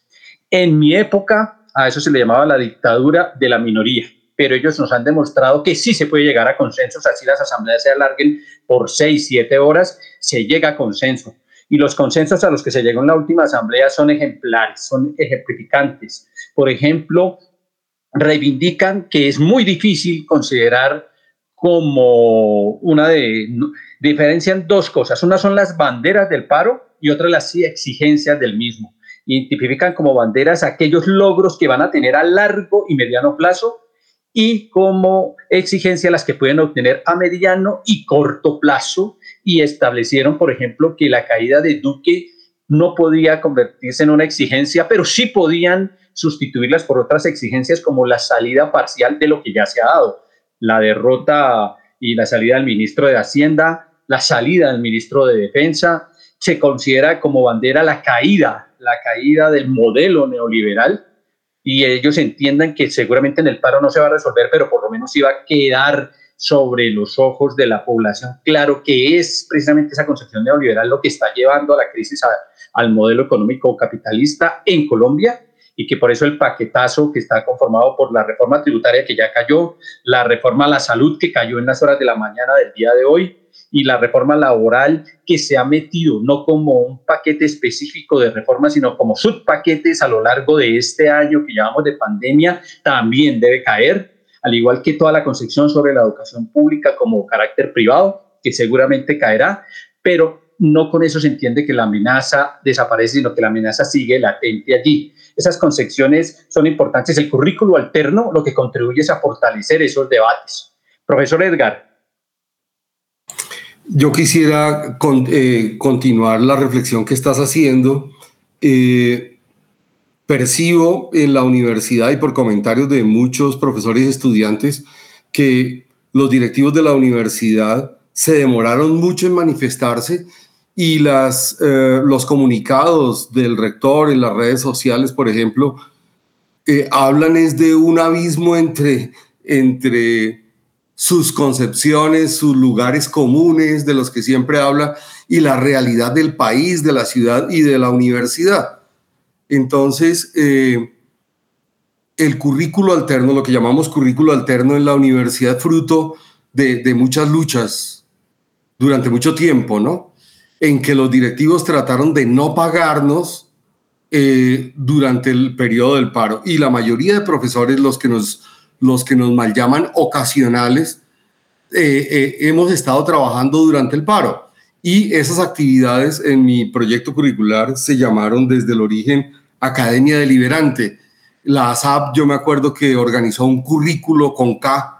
En mi época, a eso se le llamaba la dictadura de la minoría pero ellos nos han demostrado que sí se puede llegar a consensos, así las asambleas se alarguen por seis, siete horas, se llega a consenso. Y los consensos a los que se llegó en la última asamblea son ejemplares, son ejemplificantes. Por ejemplo, reivindican que es muy difícil considerar como una de... diferencian dos cosas. Una son las banderas del paro y otra las exigencias del mismo. Identifican como banderas aquellos logros que van a tener a largo y mediano plazo y como exigencia las que pueden obtener a mediano y corto plazo y establecieron, por ejemplo, que la caída de Duque no podía convertirse en una exigencia, pero sí podían sustituirlas por otras exigencias como la salida parcial de lo que ya se ha dado, la derrota y la salida del ministro de Hacienda, la salida del ministro de Defensa, se considera como bandera la caída, la caída del modelo neoliberal y ellos entiendan que seguramente en el paro no se va a resolver, pero por lo menos iba a quedar sobre los ojos de la población claro que es precisamente esa concepción neoliberal lo que está llevando a la crisis al modelo económico capitalista en Colombia y que por eso el paquetazo que está conformado por la reforma tributaria que ya cayó, la reforma a la salud que cayó en las horas de la mañana del día de hoy, y la reforma laboral que se ha metido no como un paquete específico de reformas, sino como subpaquetes a lo largo de este año que llevamos de pandemia, también debe caer, al igual que toda la concepción sobre la educación pública como carácter privado, que seguramente caerá, pero no con eso se entiende que la amenaza desaparece, sino que la amenaza sigue latente allí. Esas concepciones son importantes. El currículo alterno lo que contribuye es a fortalecer esos debates. Profesor Edgar. Yo quisiera eh, continuar la reflexión que estás haciendo. Eh, percibo en la universidad y por comentarios de muchos profesores y estudiantes que los directivos de la universidad se demoraron mucho en manifestarse y las, eh, los comunicados del rector en las redes sociales, por ejemplo, hablan es de un abismo entre, entre sus concepciones, sus lugares comunes de los que siempre habla y la realidad del país, de la ciudad y de la universidad. Entonces, eh, el currículo alterno, lo que llamamos currículo alterno en la universidad, fruto de, muchas luchas durante mucho tiempo, ¿no? en que los directivos trataron de no pagarnos eh, durante el periodo del paro. Y la mayoría de profesores, los que nos, los que nos mal llaman ocasionales, eh, eh, hemos estado trabajando durante el paro. Y esas actividades en mi proyecto curricular se llamaron desde el origen Academia Deliberante. La ASAP, yo me acuerdo que organizó un currículo con K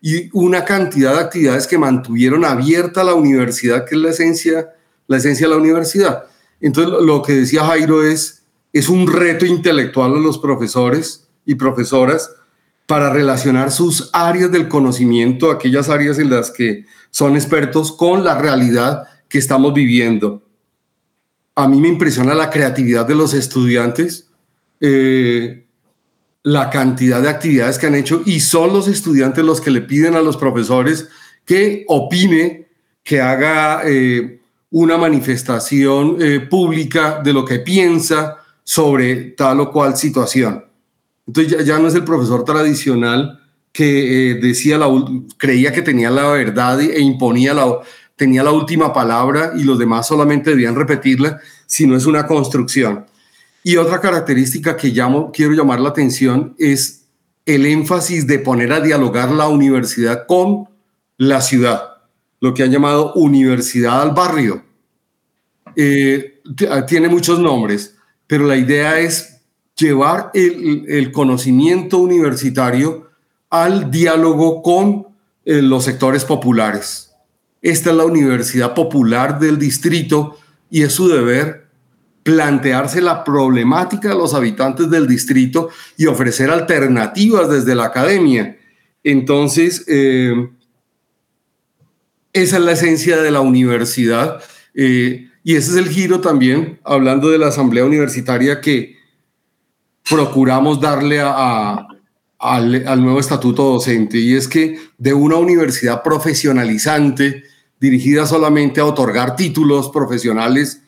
y una cantidad de actividades que mantuvieron abierta la universidad, que es la esencia, la esencia de la universidad. Entonces, lo que decía Jairo es, es un reto intelectual a los profesores y profesoras para relacionar sus áreas del conocimiento, aquellas áreas en las que son expertos, con la realidad que estamos viviendo. A mí me impresiona la creatividad de los estudiantes. Eh, la cantidad de actividades que han hecho y son los estudiantes los que le piden a los profesores que opine, que haga eh, una manifestación eh, pública de lo que piensa sobre tal o cual situación. Entonces ya, no es el profesor tradicional que eh, decía la, creía que tenía la verdad e imponía la, tenía la última palabra y los demás solamente debían repetirla, sino es una construcción. Y otra característica que llamo, quiero llamar la atención es el énfasis de poner a dialogar la universidad con la ciudad, lo que han llamado universidad al barrio. Eh, ah, tiene muchos nombres, pero la idea es llevar el, conocimiento universitario al diálogo con eh, los sectores populares. Esta es la universidad popular del distrito y es su deber plantearse la problemática de los habitantes del distrito y ofrecer alternativas desde la academia. Entonces, eh, esa es la esencia de la universidad eh, y ese es el giro también, hablando de la asamblea universitaria que procuramos darle al, al nuevo estatuto docente y es que de una universidad profesionalizante dirigida solamente a otorgar títulos profesionales,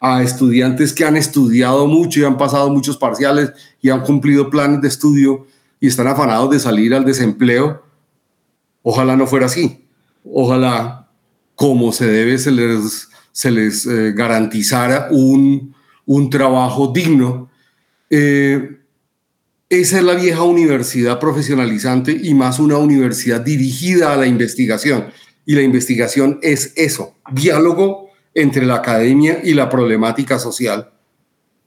a estudiantes que han estudiado mucho y han pasado muchos parciales y han cumplido planes de estudio y están afanados de salir al desempleo. Ojalá no fuera así. Ojalá, como se debe, se les, se les eh, garantizara un, un, trabajo digno. Eh, esa es la vieja universidad profesionalizante y más una universidad dirigida a la investigación. Y la investigación es eso, diálogo entre la academia y la problemática social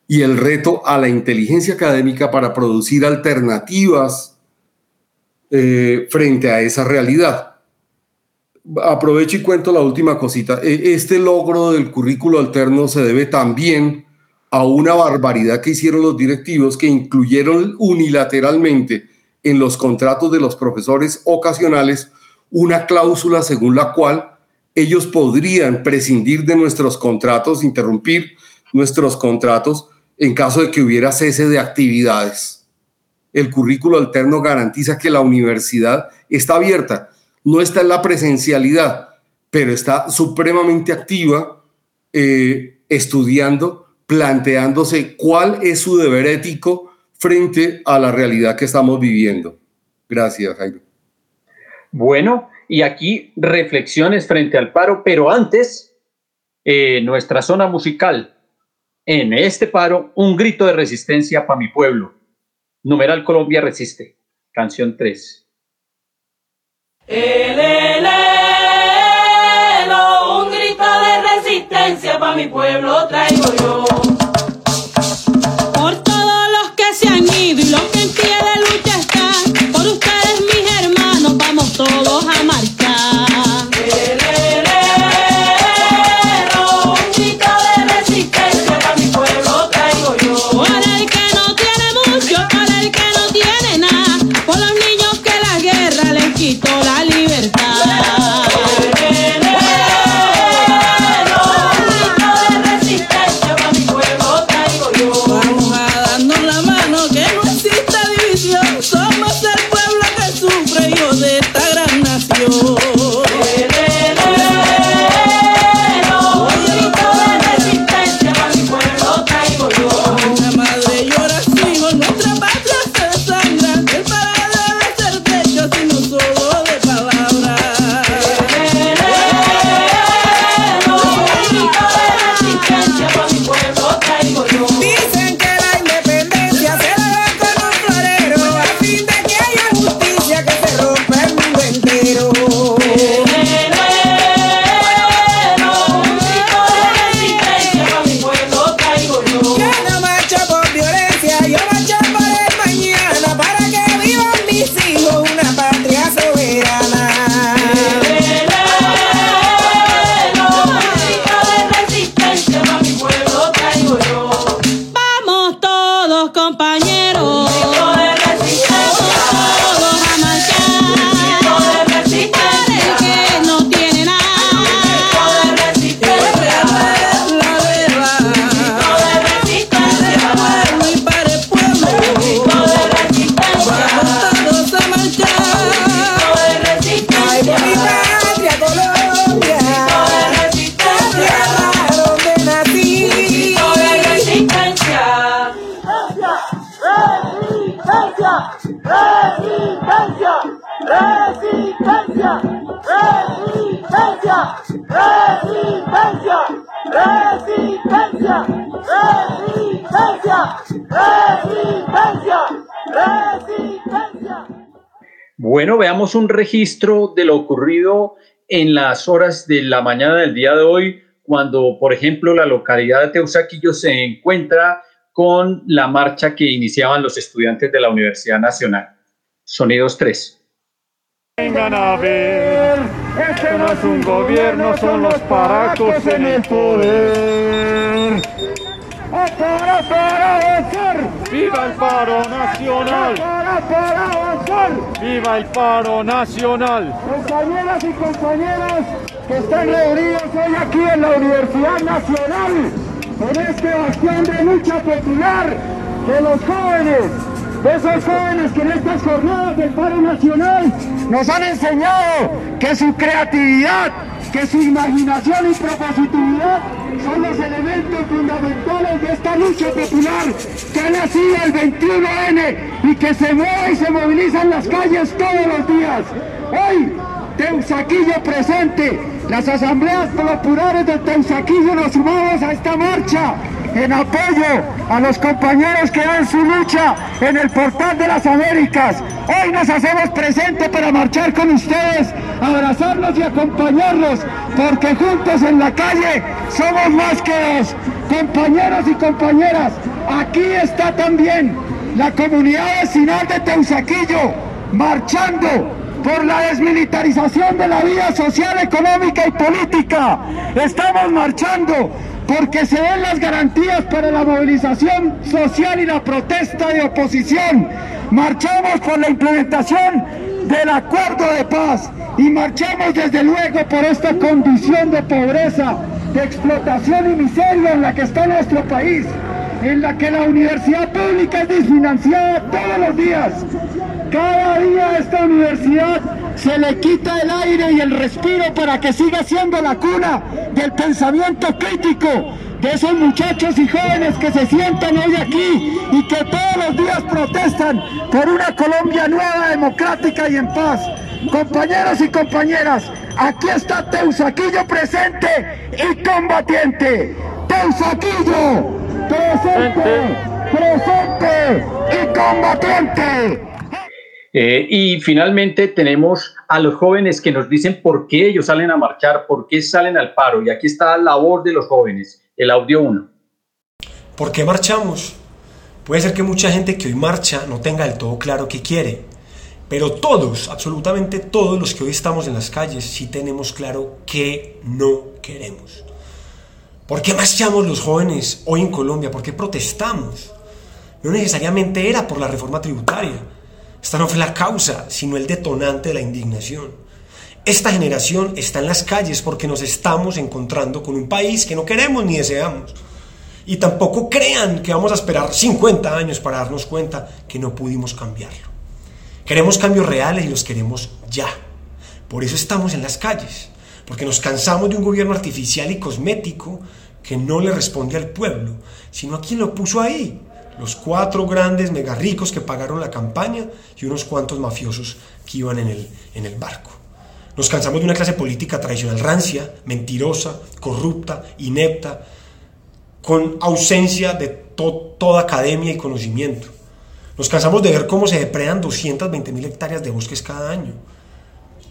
y el reto a la inteligencia académica para producir alternativas eh, frente a esa realidad. Aprovecho y cuento la última cosita. E, este logro del currículo alterno se debe también a una barbaridad que hicieron los directivos que incluyeron unilateralmente en los contratos de los profesores ocasionales una cláusula según la cual ellos podrían prescindir de nuestros contratos, interrumpir nuestros contratos en caso de que hubiera cese de actividades. El currículo alterno garantiza que la universidad está abierta, no está en la presencialidad, pero está supremamente activa eh, estudiando, planteándose cuál es su deber ético frente a la realidad que estamos viviendo. Gracias, Jairo. Bueno, y aquí reflexiones frente al paro, pero antes, eh, nuestra zona musical. En este paro, un grito de resistencia para mi pueblo. Numeral Colombia resiste. Canción 3. El, un grito de resistencia para mi pueblo traigo yo. Un registro de lo ocurrido en las horas de la mañana del día de hoy, cuando, por ejemplo, la localidad de Teusaquillo se encuentra con la marcha que iniciaban los estudiantes de la Universidad Nacional. Sonidos 3. Vengan a ver, este no es un gobierno, son los paracos en el poder. Para, para avanzar. ¡Viva el paro nacional! Para, para avanzar. ¡Viva el paro nacional! Compañeras y compañeros que están reunidos hoy aquí en la Universidad Nacional, en este bastión de lucha popular de los jóvenes, de esos jóvenes que en estas jornadas del paro nacional nos han enseñado que su creatividad, que su imaginación y propositividad son los elementos fundamentales de esta lucha popular que ha nacido el 21N y que se mueve y se moviliza en las calles todos los días. Hoy, Teusaquillo presente, las asambleas populares de Teusaquillo nos sumamos a esta marcha en apoyo a los compañeros que dan su lucha en el portal de las Américas. Hoy nos hacemos presente para marchar con ustedes, abrazarlos y acompañarlos, porque juntos en la calle somos más que dos. Compañeros y compañeras, aquí está también la comunidad vecinal de Teusaquillo, marchando por la desmilitarización de la vida social, económica y política. Estamos marchando porque se den las garantías para la movilización social y la protesta de oposición. Marchamos por la implementación del acuerdo de paz y marchamos desde luego por esta condición de pobreza, de explotación y miseria en la que está nuestro país, en la que la universidad pública es desfinanciada todos los días. Cada día a esta universidad se le quita el aire y el respiro para que siga siendo la cuna del pensamiento crítico de esos muchachos y jóvenes que se sientan hoy aquí y que todos los días protestan por una Colombia nueva, democrática y en paz. Compañeros y compañeras, aquí está Teusaquillo presente y combatiente. Teusaquillo, presente, presente y combatiente. Eh, y finalmente tenemos a los jóvenes que nos dicen por qué ellos salen a marchar, por qué salen al paro. Y aquí está la voz de los jóvenes, el audio 1. ¿Por qué marchamos? Puede ser que mucha gente que hoy marcha no tenga del todo claro qué quiere, pero todos, absolutamente todos los que hoy estamos en las calles, sí tenemos claro qué no queremos. ¿Por qué marchamos los jóvenes hoy en Colombia? ¿Por qué protestamos? No necesariamente era por la reforma tributaria. Esta no fue la causa, sino el detonante de la indignación. Esta generación está en las calles porque nos estamos encontrando con un país que no queremos ni deseamos. Y tampoco crean que vamos a esperar 50 años para darnos cuenta que no pudimos cambiarlo. Queremos cambios reales y los queremos ya. Por eso estamos en las calles, porque nos cansamos de un gobierno artificial y cosmético que no le responde al pueblo, sino a quien lo puso ahí, los cuatro grandes mega ricos que pagaron la campaña y unos cuantos mafiosos que iban en el, en el barco. Nos cansamos de una clase política tradicional rancia, mentirosa, corrupta, inepta, con ausencia de toda academia y conocimiento. Nos cansamos de ver cómo se depredan 220 mil hectáreas de bosques cada año,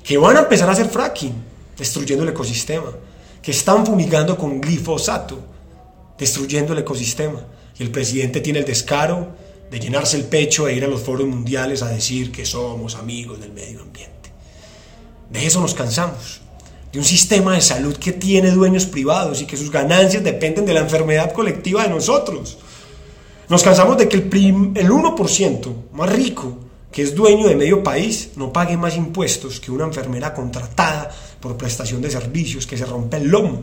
que van a empezar a hacer fracking, destruyendo el ecosistema, que están fumigando con glifosato, destruyendo el ecosistema. Y el presidente tiene el descaro de llenarse el pecho e ir a los foros mundiales a decir que somos amigos del medio ambiente. De eso nos cansamos de un sistema de salud que tiene dueños privados y que sus ganancias dependen de la enfermedad colectiva de nosotros. Nos cansamos de que el, el 1% más rico, que es dueño de medio país, no pague más impuestos que una enfermera contratada por prestación de servicios que se rompe el lomo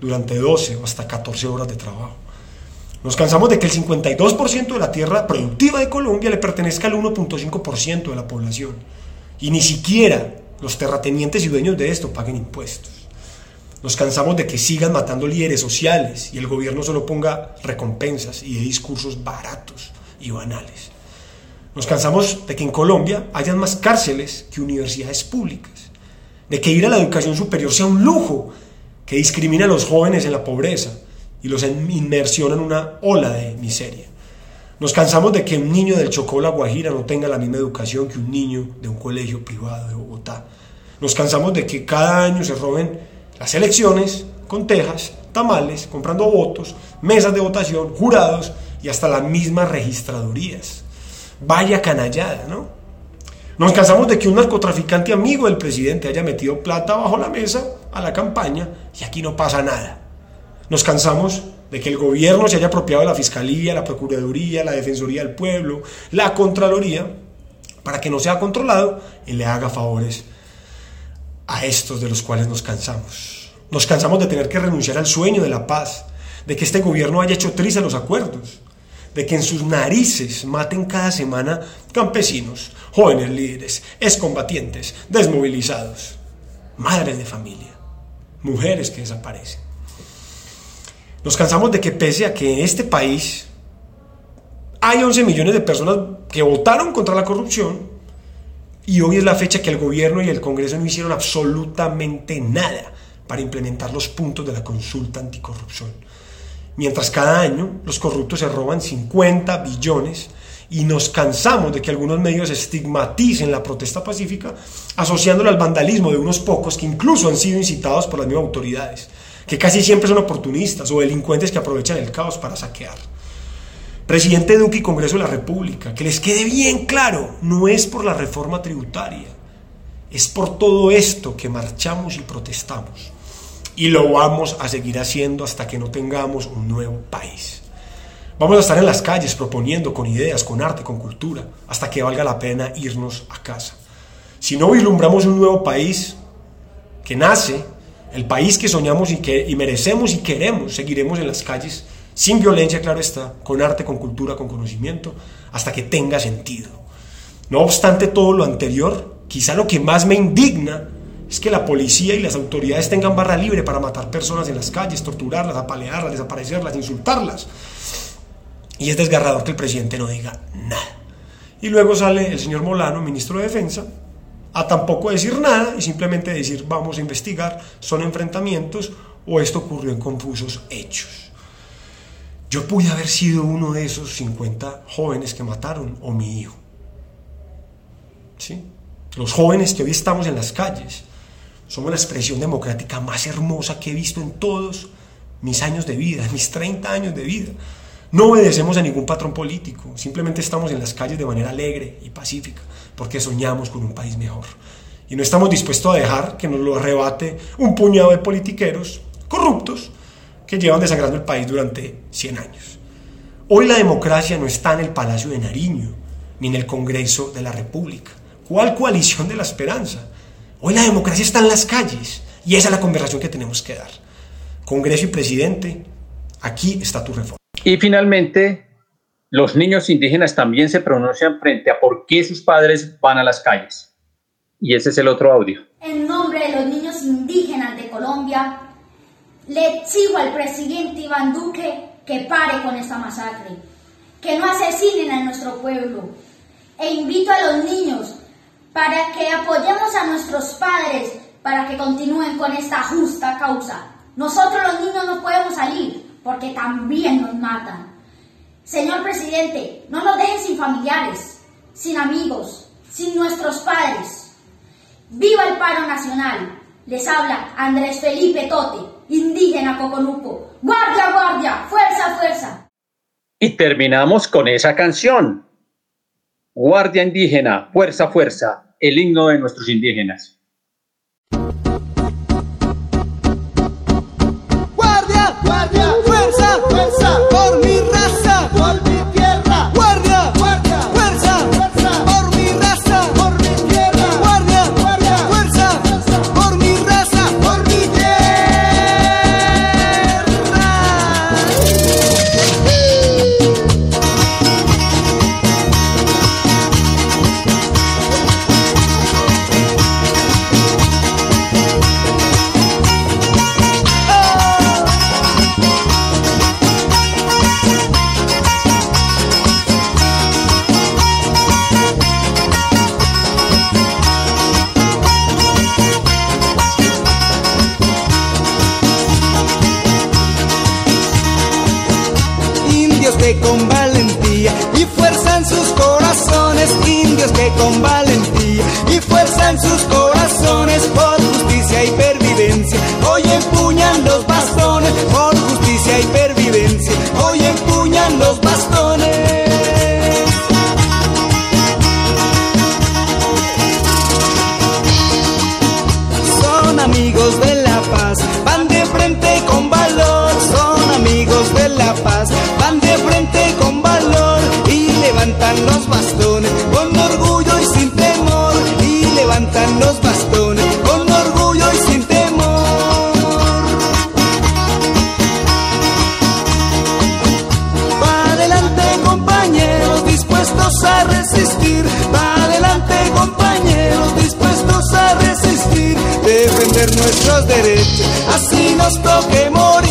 durante 12 o hasta 14 horas de trabajo. Nos cansamos de que el 52% de la tierra productiva de Colombia le pertenezca al 1.5% de la población. Y ni siquiera los terratenientes y dueños de esto paguen impuestos. Nos cansamos de que sigan matando líderes sociales y el gobierno solo ponga recompensas y discursos baratos y banales. Nos cansamos de que en Colombia hayan más cárceles que universidades públicas, de que ir a la educación superior sea un lujo que discrimina a los jóvenes en la pobreza y los inmersiona en una ola de miseria. Nos cansamos de que un niño del Chocó La Guajira no tenga la misma educación que un niño de un colegio privado de Bogotá. Nos cansamos de que cada año se roben las elecciones con tejas, tamales, comprando votos, mesas de votación, jurados y hasta las mismas registradurías. Vaya canallada, ¿no? Nos cansamos de que un narcotraficante amigo del presidente haya metido plata bajo la mesa a la campaña y aquí no pasa nada. Nos cansamos de que el gobierno se haya apropiado de la Fiscalía, la Procuraduría, la Defensoría del Pueblo, la Contraloría, para que no sea controlado y le haga favores a estos de los cuales nos cansamos. Nos cansamos de tener que renunciar al sueño de la paz, de que este gobierno haya hecho trizas los acuerdos, de que en sus narices maten cada semana campesinos, jóvenes líderes, excombatientes, desmovilizados, madres de familia, mujeres que desaparecen. Nos cansamos de que pese a que en este país hay 11 millones de personas que votaron contra la corrupción y hoy es la fecha que el gobierno y el Congreso no hicieron absolutamente nada para implementar los puntos de la consulta anticorrupción. Mientras cada año los corruptos se roban 50 billones y nos cansamos de que algunos medios estigmaticen la protesta pacífica asociándola al vandalismo de unos pocos que incluso han sido incitados por las mismas autoridades que casi siempre son oportunistas o delincuentes que aprovechan el caos para saquear. Presidente Duque y Congreso de la República, que les quede bien claro, no es por la reforma tributaria, es por todo esto que marchamos y protestamos. Y lo vamos a seguir haciendo hasta que no tengamos un nuevo país. Vamos a estar en las calles proponiendo con ideas, con arte, con cultura, hasta que valga la pena irnos a casa. Si no vislumbramos un nuevo país que nace el país que soñamos y, que, y merecemos y queremos, seguiremos en las calles, sin violencia, claro está, con arte, con cultura, con conocimiento, hasta que tenga sentido. No obstante todo lo anterior, quizá lo que más me indigna es que la policía y las autoridades tengan barra libre para matar personas en las calles, torturarlas, apalearlas, desaparecerlas, insultarlas. Y es desgarrador que el presidente no diga nada. Y luego sale el señor Molano, ministro de Defensa, a tampoco decir nada y simplemente decir vamos a investigar, son enfrentamientos o esto ocurrió en confusos hechos. Yo pude haber sido uno de esos 50 jóvenes que mataron o mi hijo. ¿sí? Los jóvenes que hoy estamos en las calles somos la expresión democrática más hermosa que he visto en todos mis años de vida, mis 30 años de vida. No obedecemos a ningún patrón político, simplemente estamos en las calles de manera alegre y pacífica, porque soñamos con un país mejor. Y no estamos dispuestos a dejar que nos lo arrebate un puñado de politiqueros corruptos que llevan desangrando el país durante 100 años. Hoy la democracia no está en el Palacio de Nariño, ni en el Congreso de la República. ¿Cuál coalición de la esperanza? Hoy la democracia está en las calles y esa es la conversación que tenemos que dar. Congreso y presidente, aquí está tu reforma. Y finalmente, los niños indígenas también se pronuncian frente a por qué sus padres van a las calles. Y ese es el otro audio. En nombre de los niños indígenas de Colombia, le exijo al presidente Iván Duque que pare con esta masacre, que no asesinen a nuestro pueblo. E invito a los niños para que apoyemos a nuestros padres para que continúen con esta justa causa. Nosotros los niños no podemos salir porque también nos matan. Señor presidente, no nos dejen sin familiares, sin amigos, sin nuestros padres. ¡Viva el paro nacional! Les habla Andrés Felipe Tote, indígena Coconuco. ¡Guardia, guardia! ¡Fuerza, fuerza! Y terminamos con esa canción. Guardia indígena, fuerza, fuerza, el himno de nuestros indígenas. Guardia, guardia, fuerza, fuerza, por mi raza, y fuerza en sus corazones, por justicia y pervivencia, hoy empuñan los bastones, por justicia y pervivencia, hoy empuñan los bastones. Son amigos de la paz, van de frente con valor, son amigos de la paz, van de frente con valor y levantan los bastones nuestros derechos, así nos toque morir,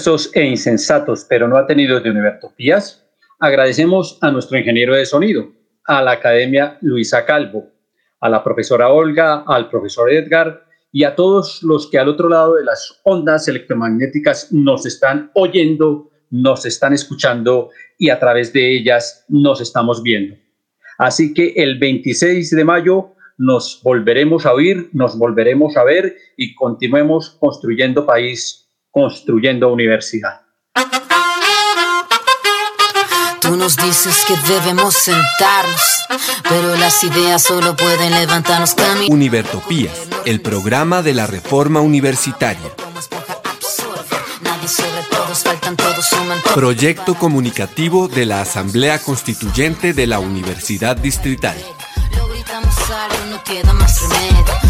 perversos e insensatos, pero no atenidos de Univertopías, agradecemos a nuestro ingeniero de sonido, a la Academia Luisa Calvo, a la profesora Olga, al profesor Edgar y a todos los que al otro lado de las ondas electromagnéticas nos están oyendo, nos están escuchando y a través de ellas nos estamos viendo. Así que el 26 de mayo nos volveremos a oír, nos volveremos a ver y continuemos construyendo país, construyendo universidad. Tú nos dices que debemos sentarnos, pero las ideas solo pueden levantarnos camino. Univertopías, el programa de la reforma universitaria. Proyecto comunicativo de la Asamblea Constituyente de la Universidad Distrital. Lo gritamos algo, no queda más remedio.